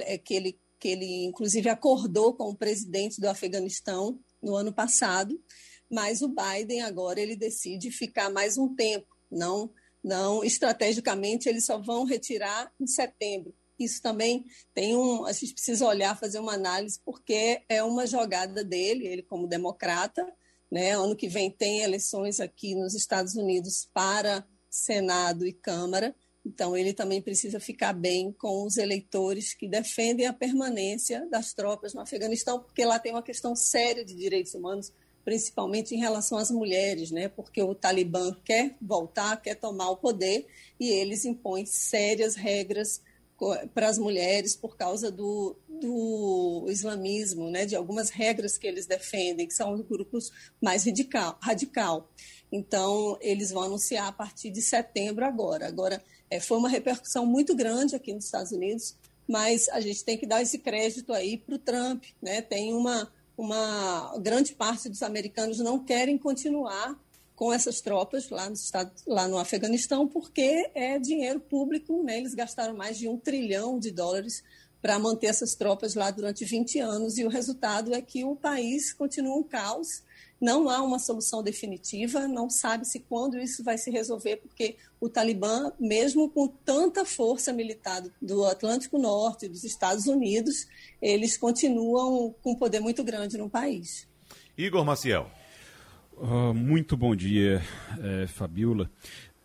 é, que ele, que ele, inclusive, acordou com o presidente do Afeganistão no ano passado, mas o Biden agora ele decide ficar mais um tempo, não não, estrategicamente eles só vão retirar em setembro. Isso também tem um, a gente precisa olhar, fazer uma análise, porque é uma jogada dele, ele como democrata, né? Ano que vem tem eleições aqui nos Estados Unidos para Senado e Câmara, então ele também precisa ficar bem com os eleitores que defendem a permanência das tropas no Afeganistão, porque lá tem uma questão séria de direitos humanos principalmente em relação às mulheres, né? porque o Talibã quer voltar, quer tomar o poder e eles impõem sérias regras para as mulheres por causa do, do islamismo, né? de algumas regras que eles defendem, que são os grupos mais radical. radical. Então, eles vão anunciar a partir de setembro agora. Agora, é, foi uma repercussão muito grande aqui nos Estados Unidos, mas a gente tem que dar esse crédito aí para o Trump. Né? Tem uma uma grande parte dos americanos não querem continuar com essas tropas lá no, estado, lá no Afeganistão, porque é dinheiro público, né? eles gastaram mais de um trilhão de dólares para manter essas tropas lá durante 20 anos, e o resultado é que o país continua um caos não há uma solução definitiva, não sabe-se quando isso vai se resolver, porque o Talibã, mesmo com tanta força militar do Atlântico Norte, dos Estados Unidos, eles continuam com um poder muito grande no país. Igor Maciel. Uh, muito bom dia, é, Fabiola.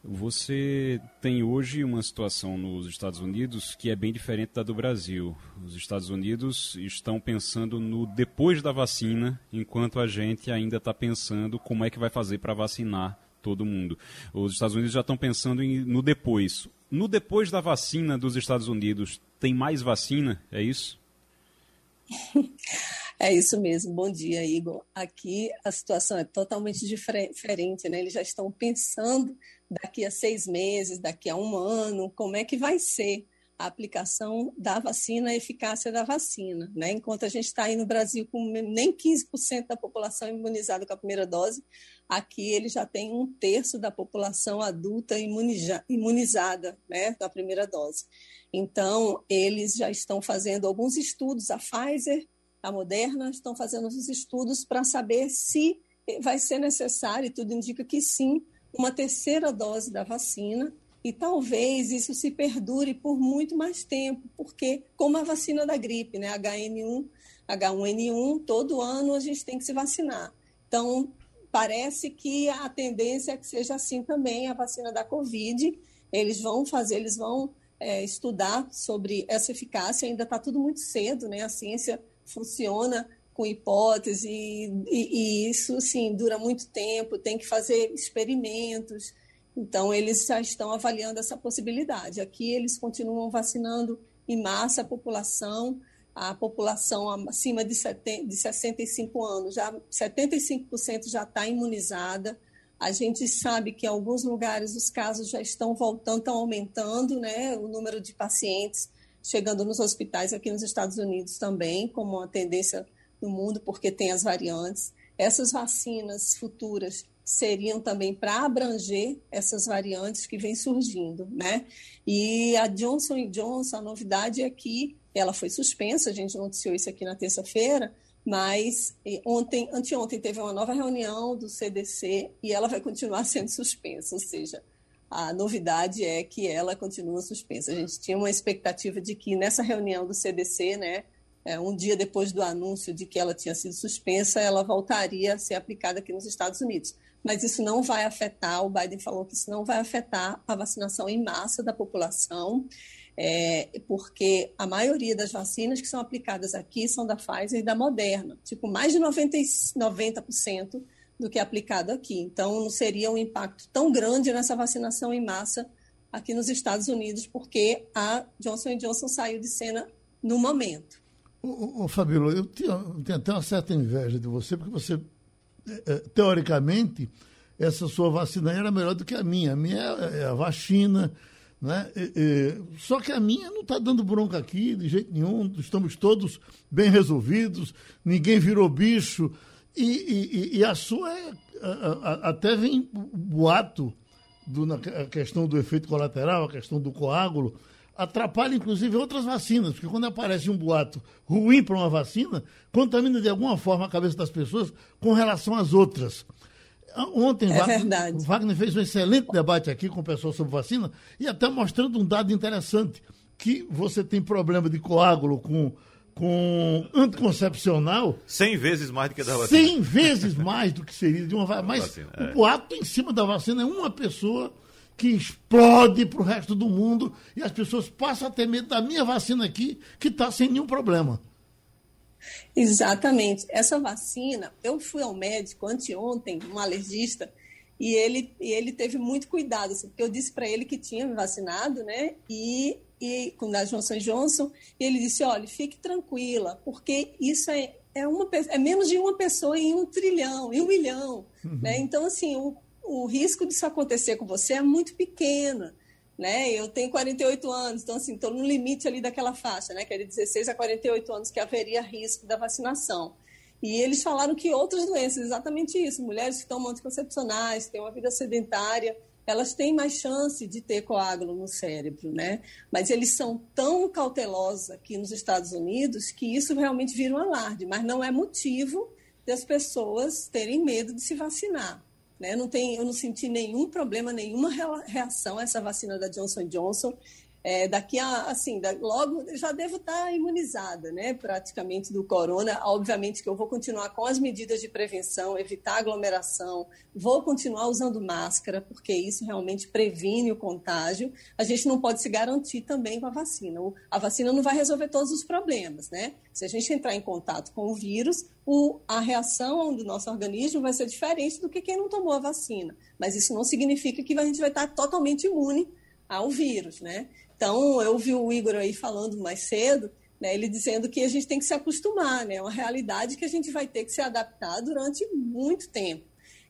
Você tem hoje uma situação nos Estados Unidos que é bem diferente da do Brasil. Os Estados Unidos estão pensando no depois da vacina, enquanto a gente ainda está pensando como é que vai fazer para vacinar todo mundo. Os Estados Unidos já estão pensando em, no depois. No depois da vacina dos Estados Unidos, tem mais vacina? É isso? É isso mesmo. Bom dia, Igor. Aqui a situação é totalmente diferente, né? Eles já estão pensando daqui a seis meses, daqui a um ano, como é que vai ser a aplicação da vacina, a eficácia da vacina. Né? Enquanto a gente está aí no Brasil com nem 15% da população imunizada com a primeira dose, aqui ele já tem um terço da população adulta imunizada né, da primeira dose. Então, eles já estão fazendo alguns estudos, a Pfizer, a Moderna, estão fazendo os estudos para saber se vai ser necessário, e tudo indica que sim, uma terceira dose da vacina e talvez isso se perdure por muito mais tempo, porque como a vacina da gripe, né, HN1, H1N1, todo ano a gente tem que se vacinar. Então, parece que a tendência é que seja assim também a vacina da Covid. Eles vão fazer, eles vão é, estudar sobre essa eficácia, ainda está tudo muito cedo, né? A ciência funciona com hipótese, e, e, isso, sim, dura muito tempo, tem que fazer experimentos. Então, eles já estão avaliando essa possibilidade. Aqui, eles continuam vacinando em massa a população, a população acima de, 70, de 65 anos, já 75% já está imunizada. A gente sabe que em alguns lugares os casos já estão voltando, estão aumentando, né, o número de pacientes chegando nos hospitais aqui nos Estados Unidos também, como uma tendência no mundo, porque tem as variantes. Essas vacinas futuras seriam também para abranger essas variantes que vêm surgindo, né? E a Johnson Johnson, a novidade é que ela foi suspensa, a gente noticiou isso aqui na terça-feira, mas ontem, anteontem teve uma nova reunião do CDC e ela vai continuar sendo suspensa, ou seja, a novidade é que ela continua suspensa. A gente tinha uma expectativa de que nessa reunião do CDC, né, é, um dia depois do anúncio de que ela tinha sido suspensa, ela voltaria a ser aplicada aqui nos Estados Unidos. Mas isso não vai afetar, o Biden falou que isso não vai afetar a vacinação em massa da população, é, porque a maioria das vacinas que são aplicadas aqui são da Pfizer e da Moderna, tipo, mais de 90%, 90% do que é aplicado aqui. Então, não seria um impacto tão grande nessa vacinação em massa aqui nos Estados Unidos, porque a Johnson Johnson saiu de cena no momento. Ô, ô, Fabíola, eu tenho, eu tenho até uma certa inveja de você, porque você, é, é, teoricamente, essa sua vacina era melhor do que a minha. A minha é, é a vacina, Né? Só que a minha não está dando bronca aqui de jeito nenhum, estamos todos bem resolvidos, ninguém virou bicho. E, e, e a sua é, a, a, até vem boato do, na questão do efeito colateral, a questão do coágulo, atrapalha inclusive outras vacinas, porque quando aparece um boato ruim para uma vacina, contamina de alguma forma a cabeça das pessoas com relação às outras. Ontem, é Wagner, Wagner fez um excelente debate aqui com o pessoal sobre vacina e até mostrando um dado interessante, que você tem problema de coágulo com com anticoncepcional. 100 vezes mais do que da vacina. 100 vezes mais do que seria de uma vacina. Mas vacina, é. o boato em cima da vacina é uma pessoa que explode para o resto do mundo e as pessoas passam a ter medo da minha vacina aqui, que está sem nenhum problema. Exatamente. Essa vacina, eu fui ao médico anteontem, um alergista, e ele, e ele teve muito cuidado, assim, porque eu disse para ele que tinha me vacinado, né? E e com a Johnson Johnson, e ele disse: olha, fique tranquila, porque isso é, é, uma, é menos de uma pessoa em um trilhão, em um milhão. Uhum. Né? Então, assim, o, o risco disso acontecer com você é muito pequeno. Né? Eu tenho 48 anos, então assim, estou no limite ali daquela faixa, né? Que é de 16 a 48 anos que haveria risco da vacinação. E eles falaram que outras doenças, exatamente isso, mulheres que tomam anticoncepcionais, têm uma vida sedentária, elas têm mais chance de ter coágulo no cérebro, né? Mas eles são tão cautelosos aqui nos Estados Unidos que isso realmente vira um alarde, mas não é motivo das pessoas terem medo de se vacinar. Né? Não tem, eu não senti nenhum problema, nenhuma reação a essa vacina da Johnson Johnson. É, daqui a, assim, da, logo já devo estar imunizada, né, praticamente do corona. Obviamente que eu vou continuar com as medidas de prevenção, evitar aglomeração, vou continuar usando máscara, porque isso realmente previne o contágio. A gente não pode se garantir também com a vacina. A vacina não vai resolver todos os problemas, né? Se a gente entrar em contato com o vírus, o, a reação do nosso organismo vai ser diferente do que quem não tomou a vacina. Mas isso não significa que a gente vai estar totalmente imune ao vírus, né? Então, eu vi o Igor aí falando mais cedo, né, ele dizendo que a gente tem que se acostumar, né? É uma realidade que a gente vai ter que se adaptar durante muito tempo.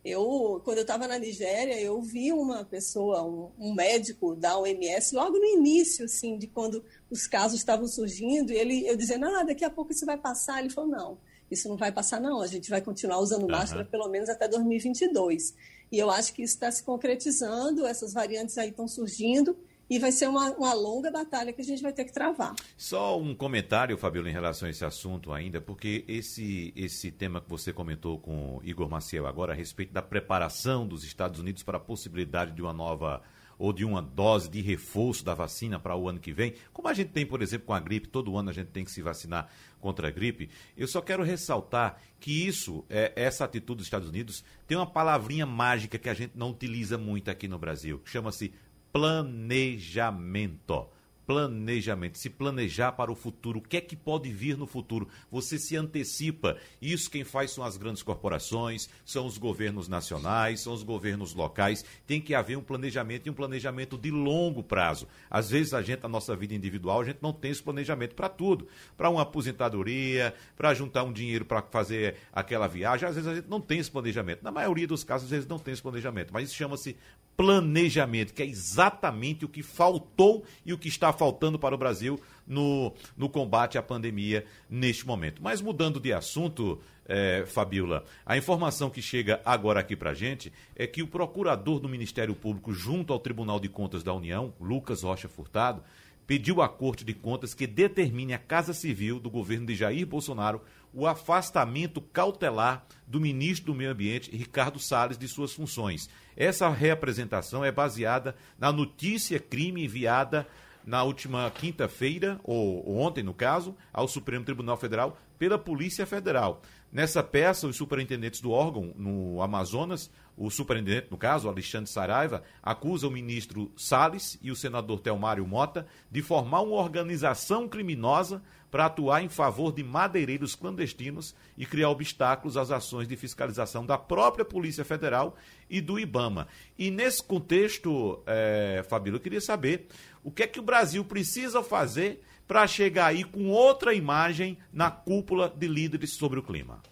Eu, quando eu estava na Nigéria, eu vi uma pessoa, um, um, médico da OMS, logo no início, assim, de quando os casos estavam surgindo, e ele, eu dizendo, ah, daqui a pouco isso vai passar. Ele falou, não, isso não vai passar, não. A gente vai continuar usando máscara uhum. pelo menos até 2022. E eu acho que isso está se concretizando, essas variantes aí estão surgindo, e vai ser uma, uma, longa batalha que a gente vai ter que travar. Só um comentário, Fabiola, em relação a esse assunto ainda, porque esse, esse tema que você comentou com Igor Maciel agora, a respeito da preparação dos Estados Unidos para a possibilidade de uma nova ou de uma dose de reforço da vacina para o ano que vem, como a gente tem, por exemplo, com a gripe, todo ano a gente tem que se vacinar contra a gripe, eu só quero ressaltar que isso, é, essa atitude dos Estados Unidos, tem uma palavrinha mágica que a gente não utiliza muito aqui no Brasil, que chama-se planejamento planejamento, se planejar para o futuro, o que é que pode vir no futuro. Você se antecipa. Isso quem faz são as grandes corporações, são os governos nacionais, são os governos locais. Tem que haver um planejamento e um planejamento de longo prazo. Às vezes a gente, na nossa vida individual, a gente não tem esse planejamento para tudo. Para uma aposentadoria, para juntar um dinheiro para fazer aquela viagem. Às vezes a gente não tem esse planejamento. Na maioria dos casos, às vezes não tem esse planejamento. Mas isso chama-se planejamento, que é exatamente o que faltou e o que está faltando para o Brasil no, no combate à pandemia neste momento. Mas mudando de assunto, é, Fabiola, a informação que chega agora aqui para a gente é que o procurador do Ministério Público junto ao Tribunal de Contas da União, Lucas Rocha Furtado, pediu à Corte de Contas que determine a Casa Civil do governo de Jair Bolsonaro o afastamento cautelar do ministro do Meio Ambiente, Ricardo Salles, de suas funções. Essa reapresentação é baseada na notícia crime enviada na última quinta-feira, ou, ontem no caso, ao Supremo Tribunal Federal pela Polícia Federal. Nessa peça, os superintendentes do órgão no Amazonas, o superintendente, no caso, Alexandre Saraiva, acusa o ministro Salles e o senador Telmário Mota de formar uma organização criminosa para atuar em favor de madeireiros clandestinos e criar obstáculos às ações de fiscalização da própria Polícia Federal e do IBAMA. E nesse contexto, é, Fabíola, eu queria saber o que é que o Brasil precisa fazer para chegar aí com outra imagem na cúpula de líderes sobre o clima.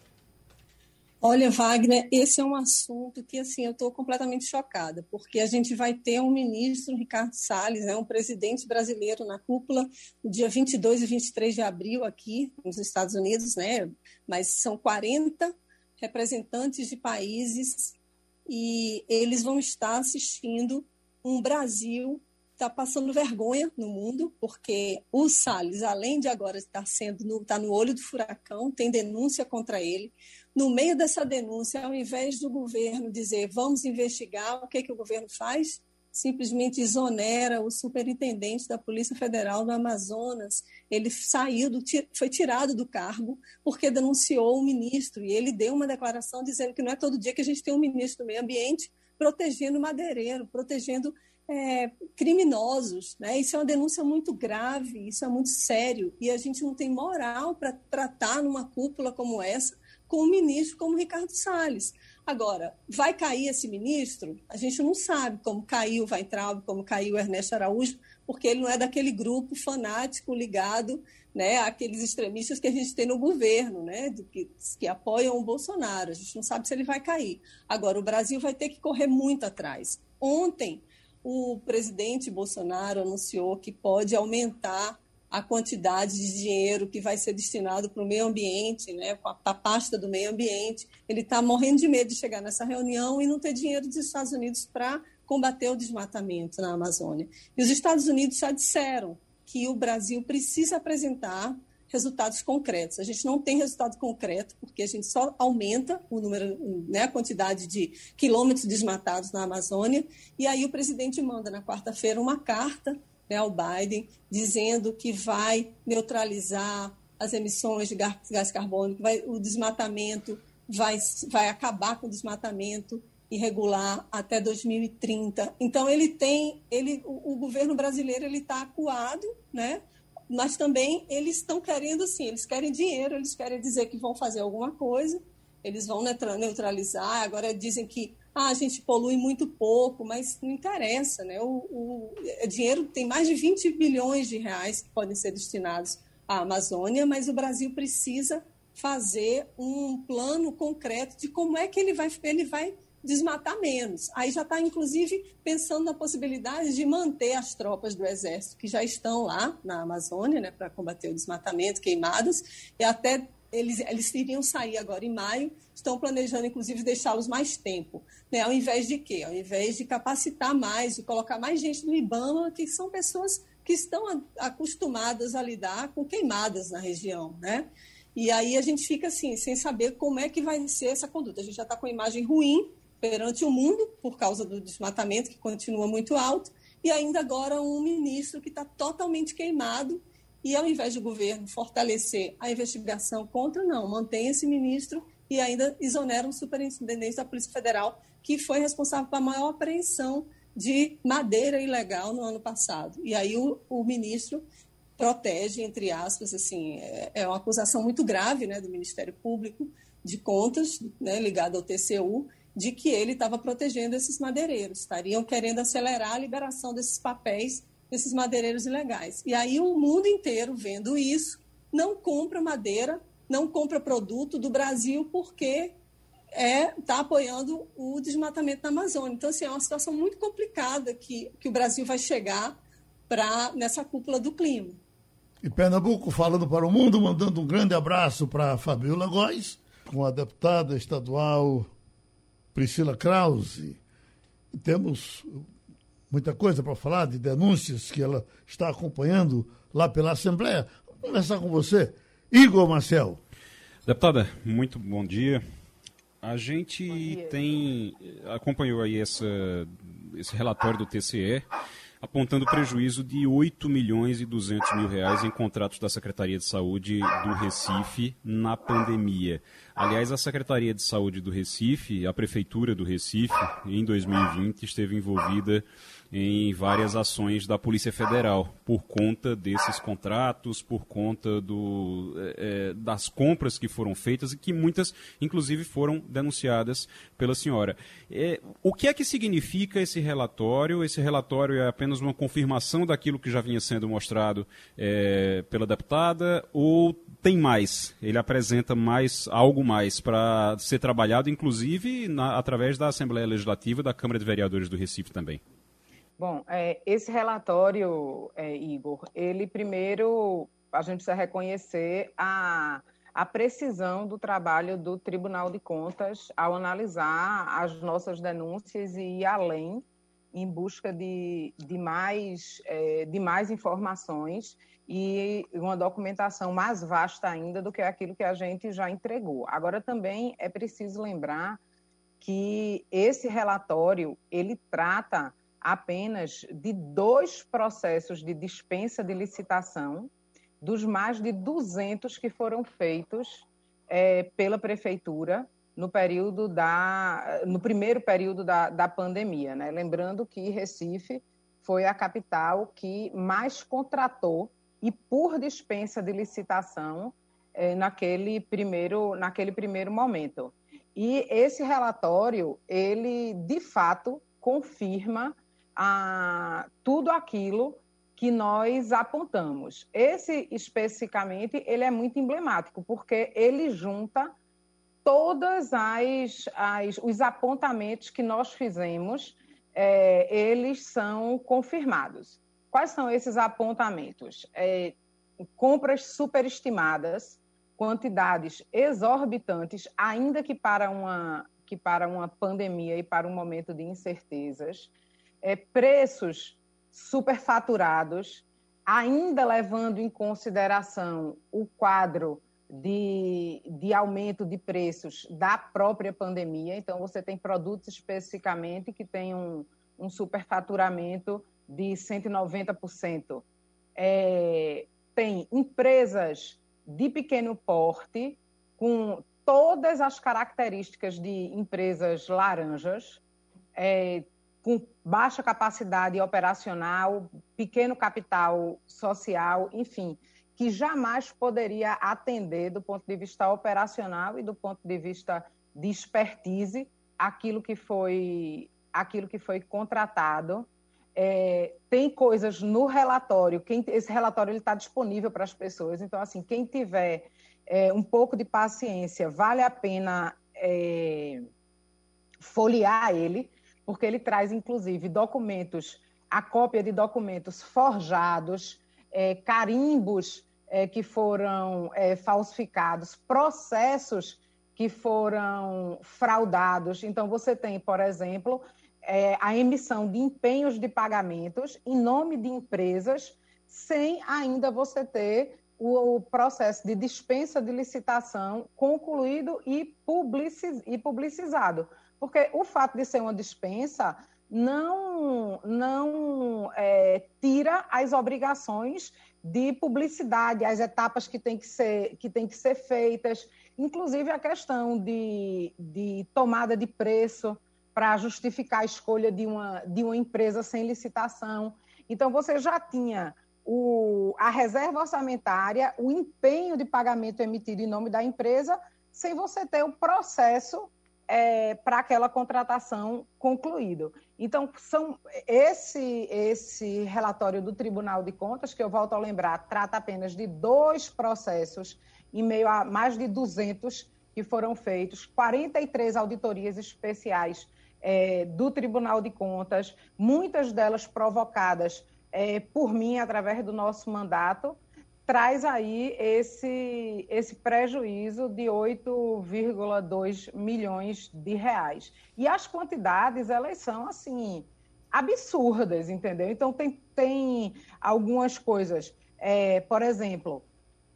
Olha, Wagner, esse é um assunto que assim eu estou completamente chocada, porque a gente vai ter um ministro, Ricardo Salles, né, um presidente brasileiro na cúpula, no dia 22 e 23 de abril aqui nos Estados Unidos, né? Mas são 40 representantes de países e eles vão estar assistindo um Brasil está passando vergonha no mundo, porque o Salles, além de agora estar sendo no, tá no olho do furacão, tem denúncia contra ele. No meio dessa denúncia, ao invés do governo dizer vamos investigar, o que, que o governo faz? Simplesmente exonera o superintendente da Polícia Federal do Amazonas. Ele saiu, do, foi tirado do cargo porque denunciou o ministro. E ele deu uma declaração dizendo que não é todo dia que a gente tem um ministro do meio ambiente protegendo madeireiro, protegendo é, criminosos. Né? Isso é uma denúncia muito grave, isso é muito sério. E a gente não tem moral para tratar numa cúpula como essa com um ministro como Ricardo Salles. Agora, vai cair esse ministro? A gente não sabe como caiu o Weintraub, como caiu o Ernesto Araújo, porque ele não é daquele grupo fanático ligado né, àqueles extremistas que a gente tem no governo, né, que, que apoiam o Bolsonaro. A gente não sabe se ele vai cair. Agora, o Brasil vai ter que correr muito atrás. Ontem, o presidente Bolsonaro anunciou que pode aumentar a quantidade de dinheiro que vai ser destinado para o meio ambiente, né, para a pasta do meio ambiente. Ele está morrendo de medo de chegar nessa reunião e não ter dinheiro dos Estados Unidos para combater o desmatamento na Amazônia. E os Estados Unidos já disseram que o Brasil precisa apresentar resultados concretos. A gente não tem resultado concreto porque a gente só aumenta o número, né, a quantidade de quilômetros desmatados na Amazônia. E aí o presidente manda na quarta-feira uma carta né, Biden dizendo que vai neutralizar as emissões de gás carbônico, vai, o desmatamento vai, vai acabar com o desmatamento irregular até 2030. Então ele tem, ele, o, o governo brasileiro ele está acuado, né? mas também eles estão querendo, sim, eles querem dinheiro, eles querem dizer que vão fazer alguma coisa, eles vão neutralizar. Agora dizem que ah, a gente polui muito pouco, mas não interessa, né? O, o, o dinheiro tem mais de 20 bilhões de reais que podem ser destinados à Amazônia, mas o Brasil precisa fazer um plano concreto de como é que ele vai, ele vai desmatar menos. Aí já está, inclusive, pensando na possibilidade de manter as tropas do Exército que já estão lá na Amazônia, né, para combater o desmatamento, queimadas, e até eles, eles iriam sair agora em maio, estão planejando, inclusive, deixá-los mais tempo. Né? Ao invés de quê? Ao invés de capacitar mais, de colocar mais gente no IBAMA, que são pessoas que estão acostumadas a lidar com queimadas na região, né? E aí a gente fica assim, sem saber como é que vai ser essa conduta. A gente já está com imagem ruim perante o mundo, por causa do desmatamento, que continua muito alto, e ainda agora um ministro que está totalmente queimado, e ao invés do governo fortalecer a investigação contra, não, mantém esse ministro e ainda exonera um superintendente da Polícia Federal, que foi responsável pela maior apreensão de madeira ilegal no ano passado. E aí o, o ministro protege, entre aspas, assim, é, é, uma acusação muito grave né, do Ministério Público de Contas, né, ligado ao TCU, de que ele estava protegendo esses madeireiros, estariam querendo acelerar a liberação desses papéis desses madeireiros ilegais. E aí o mundo inteiro vendo isso, não compra madeira, não compra produto do Brasil porque está é, tá apoiando o desmatamento na Amazônia. Então, assim, é uma situação muito complicada que, que o Brasil vai chegar pra, nessa cúpula do clima. E Pernambuco falando para o mundo, mandando um grande abraço para Fabiola Góes, com a deputada estadual Priscila Krause. Temos muita coisa para falar de denúncias que ela está acompanhando lá pela Assembleia. Vamos conversar com você, Igor Marcel. Deputada, muito bom dia. A gente tem acompanhou aí essa, esse relatório do TCE apontando prejuízo de 8 milhões e 200 mil reais em contratos da Secretaria de Saúde do Recife na pandemia. Aliás, a Secretaria de Saúde do Recife, a Prefeitura do Recife, em 2020, esteve envolvida em várias ações da Polícia Federal por conta desses contratos, por conta do, é, das compras que foram feitas e que muitas, inclusive, foram denunciadas pela senhora. É, o que é que significa esse relatório? Esse relatório é apenas apenas uma confirmação daquilo que já vinha sendo mostrado é, pela deputada ou tem mais? Ele apresenta mais algo mais para ser trabalhado, inclusive na, através da Assembleia Legislativa da Câmara de Vereadores do Recife também? Bom, é, esse relatório, é, Igor, ele primeiro a gente precisa reconhecer a, a precisão do trabalho do Tribunal de Contas ao analisar as nossas denúncias e ir além em busca de, de, mais, é, de mais informações e uma documentação mais vasta ainda do que aquilo que a gente já entregou. Agora, também é preciso lembrar que esse relatório ele trata apenas de dois processos de dispensa de licitação dos mais de 200 que foram feitos é, pela prefeitura no período da no primeiro período da, da pandemia, né? Lembrando que Recife foi a capital que mais contratou e por dispensa de licitação é, naquele primeiro naquele primeiro momento. E esse relatório ele de fato confirma a, tudo aquilo que nós apontamos. Esse especificamente ele é muito emblemático porque ele junta todas as, as os apontamentos que nós fizemos, é, eles são confirmados. Quais são esses apontamentos? É, compras superestimadas, quantidades exorbitantes, ainda que para uma que para uma pandemia e para um momento de incertezas, é, preços superfaturados, ainda levando em consideração o quadro de, de aumento de preços da própria pandemia. Então, você tem produtos especificamente que têm um, um superfaturamento de 190%. É, tem empresas de pequeno porte com todas as características de empresas laranjas, é, com baixa capacidade operacional, pequeno capital social, enfim, que jamais poderia atender do ponto de vista operacional e do ponto de vista de expertise aquilo que foi aquilo que foi contratado. É, tem coisas no relatório, quem, esse relatório está disponível para as pessoas, então, assim, quem tiver é, um pouco de paciência, vale a pena é, folhear ele, porque ele traz, inclusive, documentos, a cópia de documentos forjados, é, carimbos é, que foram é, falsificados, processos que foram fraudados. Então, você tem, por exemplo, é, a emissão de empenhos de pagamentos em nome de empresas, sem ainda você ter o, processo de dispensa de licitação concluído e, publiciz, e publicizado. Porque o fato de ser uma dispensa não, não é, tira as obrigações de publicidade, as etapas que têm que ser, que que ser feitas, inclusive a questão de, de tomada de preço para justificar a escolha de uma, de uma empresa sem licitação. Então, você já tinha o, a reserva orçamentária, o empenho de pagamento emitido em nome da empresa, sem você ter o processo é, para aquela contratação concluído. Então, são esse, esse relatório do Tribunal de Contas, que eu volto a lembrar, trata apenas de dois processos, em meio a mais de 200 que foram feitos, 43 auditorias especiais é, do Tribunal de Contas, muitas delas provocadas é, por mim através do nosso mandato, traz aí esse, esse prejuízo de 8,2 milhões de reais. E as quantidades, elas são, assim, absurdas, entendeu? Então, tem, tem algumas coisas. É, por exemplo,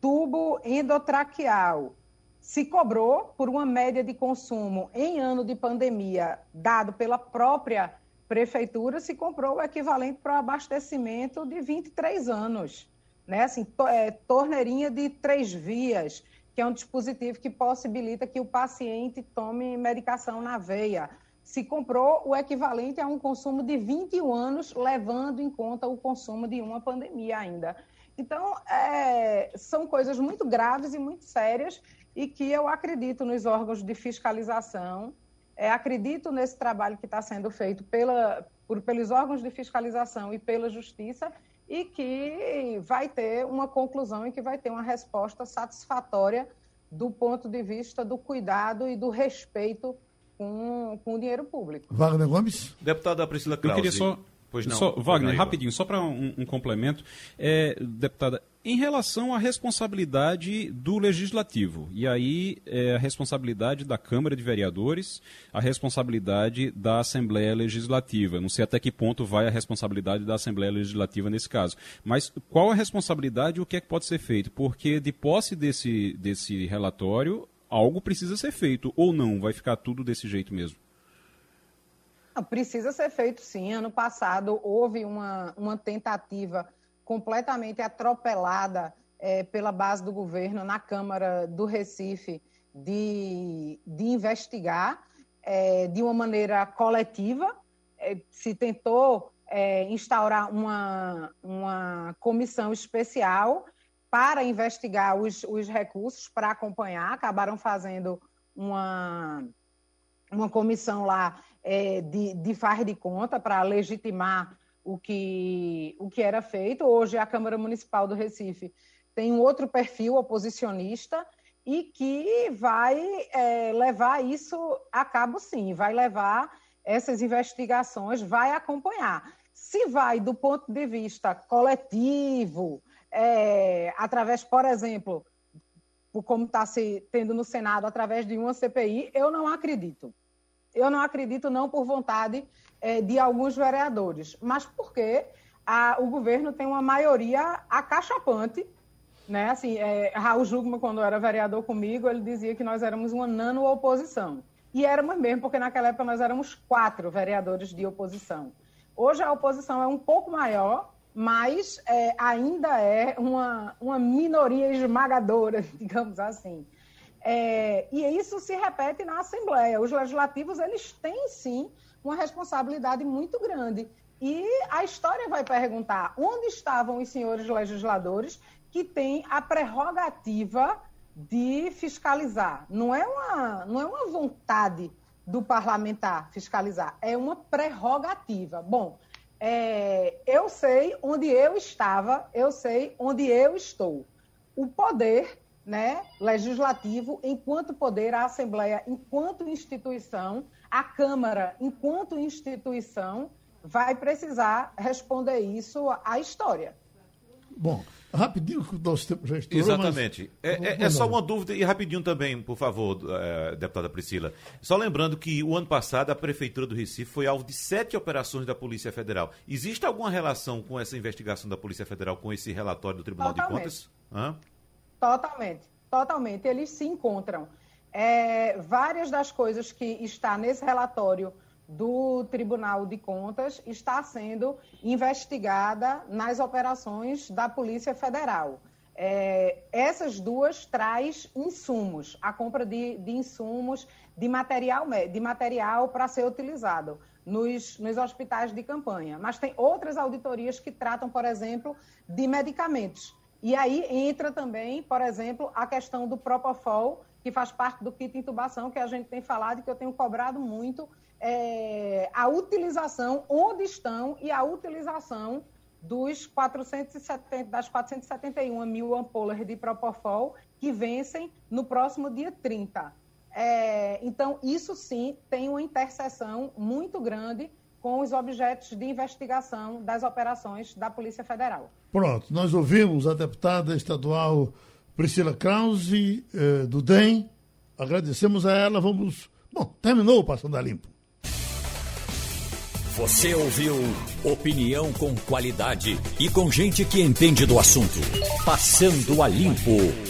tubo endotraqueal. Se cobrou por uma média de consumo em ano de pandemia, dado pela própria prefeitura, se comprou o equivalente para o abastecimento de 23 anos né? Assim, é, torneirinha de três vias, que é um dispositivo que possibilita que o paciente tome medicação na veia. Se comprou o equivalente a um consumo de 21 anos, levando em conta o consumo de uma pandemia ainda. Então, é, são coisas muito graves e muito sérias e que eu acredito nos órgãos de fiscalização, é, acredito nesse trabalho que está sendo feito pela, por, pelos órgãos de fiscalização e pela justiça, e que vai ter uma conclusão e que vai ter uma resposta satisfatória do ponto de vista do cuidado e do respeito com, com o dinheiro público. Wagner Gomes? Deputada Priscila Krause. Eu queria só Pois não. Só, Wagner, não, rapidinho, só para um, um, complemento. É, deputada, em relação à responsabilidade do Legislativo, e aí é a responsabilidade da Câmara de Vereadores, a responsabilidade da Assembleia Legislativa. Não sei até que ponto vai a responsabilidade da Assembleia Legislativa nesse caso. Mas qual a responsabilidade e o que é que pode ser feito? Porque de posse desse, desse relatório, algo precisa ser feito, ou não? Vai ficar tudo desse jeito mesmo? Precisa ser feito sim. Ano passado houve uma, uma tentativa completamente atropelada é, pela base do governo na Câmara do Recife de, de investigar é, de uma maneira coletiva. É, se tentou é, instaurar uma, uma comissão especial para investigar os, os recursos, para acompanhar. Acabaram fazendo uma, uma comissão lá é, de, de faz de conta para legitimar o que, o que era feito. Hoje, a Câmara Municipal do Recife tem um outro perfil oposicionista e que vai é, levar isso a cabo, sim, vai levar essas investigações, vai acompanhar. Se vai do ponto de vista coletivo, é, através, por exemplo, como está se tendo no Senado, através de uma CPI, eu não acredito. Eu não acredito não por vontade é, de alguns vereadores, mas porque a, o governo tem uma maioria acachapante. Né? Assim, é, Raul Jugman, quando era vereador comigo, ele dizia que nós éramos uma nano-oposição. E éramos mesmo, porque naquela época nós éramos quatro vereadores de oposição. Hoje a oposição é um pouco maior, mas é, ainda é uma, uma minoria esmagadora, digamos assim. É, e isso se repete na Assembleia. Os legislativos, eles têm, sim, uma responsabilidade muito grande. E a história vai perguntar onde estavam os senhores legisladores que têm a prerrogativa de fiscalizar. Não é uma, não é uma vontade do parlamentar fiscalizar, é uma prerrogativa. Bom, é, eu sei onde eu estava, eu sei onde eu estou. O poder né, legislativo, enquanto poder, a Assembleia, enquanto instituição, a Câmara, enquanto instituição, vai precisar responder isso à história. Bom, rapidinho, que o nosso tempo já estourou. Exatamente. Mas... É, é, é, só uma dúvida, e rapidinho também, por favor, é, deputada Priscila. Só lembrando que o ano passado a Prefeitura do Recife foi alvo de sete operações da Polícia Federal. Existe alguma relação com essa investigação da Polícia Federal com esse relatório do Tribunal Totalmente. de Contas? Hã? Totalmente, totalmente. Eles se encontram. É, várias das coisas que está nesse relatório do Tribunal de Contas está sendo investigada nas operações da Polícia Federal. É, essas duas traz insumos, a compra de, de insumos, de material, de material para ser utilizado nos, nos hospitais de campanha. Mas tem outras auditorias que tratam, por exemplo, de medicamentos. E aí entra também, por exemplo, a questão do Propofol, que faz parte do kit intubação, que a gente tem falado e que eu tenho cobrado muito, é, a utilização, onde estão e a utilização dos 470, das 471 mil ampolas de Propofol que vencem no próximo dia 30. É, então, isso sim tem uma interseção muito grande com os objetos de investigação das operações da Polícia Federal. Pronto, nós ouvimos a deputada estadual Priscila Krause, eh, do DEM. Agradecemos a ela. Vamos. Bom, terminou o Passando a Limpo. Você ouviu opinião com qualidade e com gente que entende do assunto. Passando a Limpo.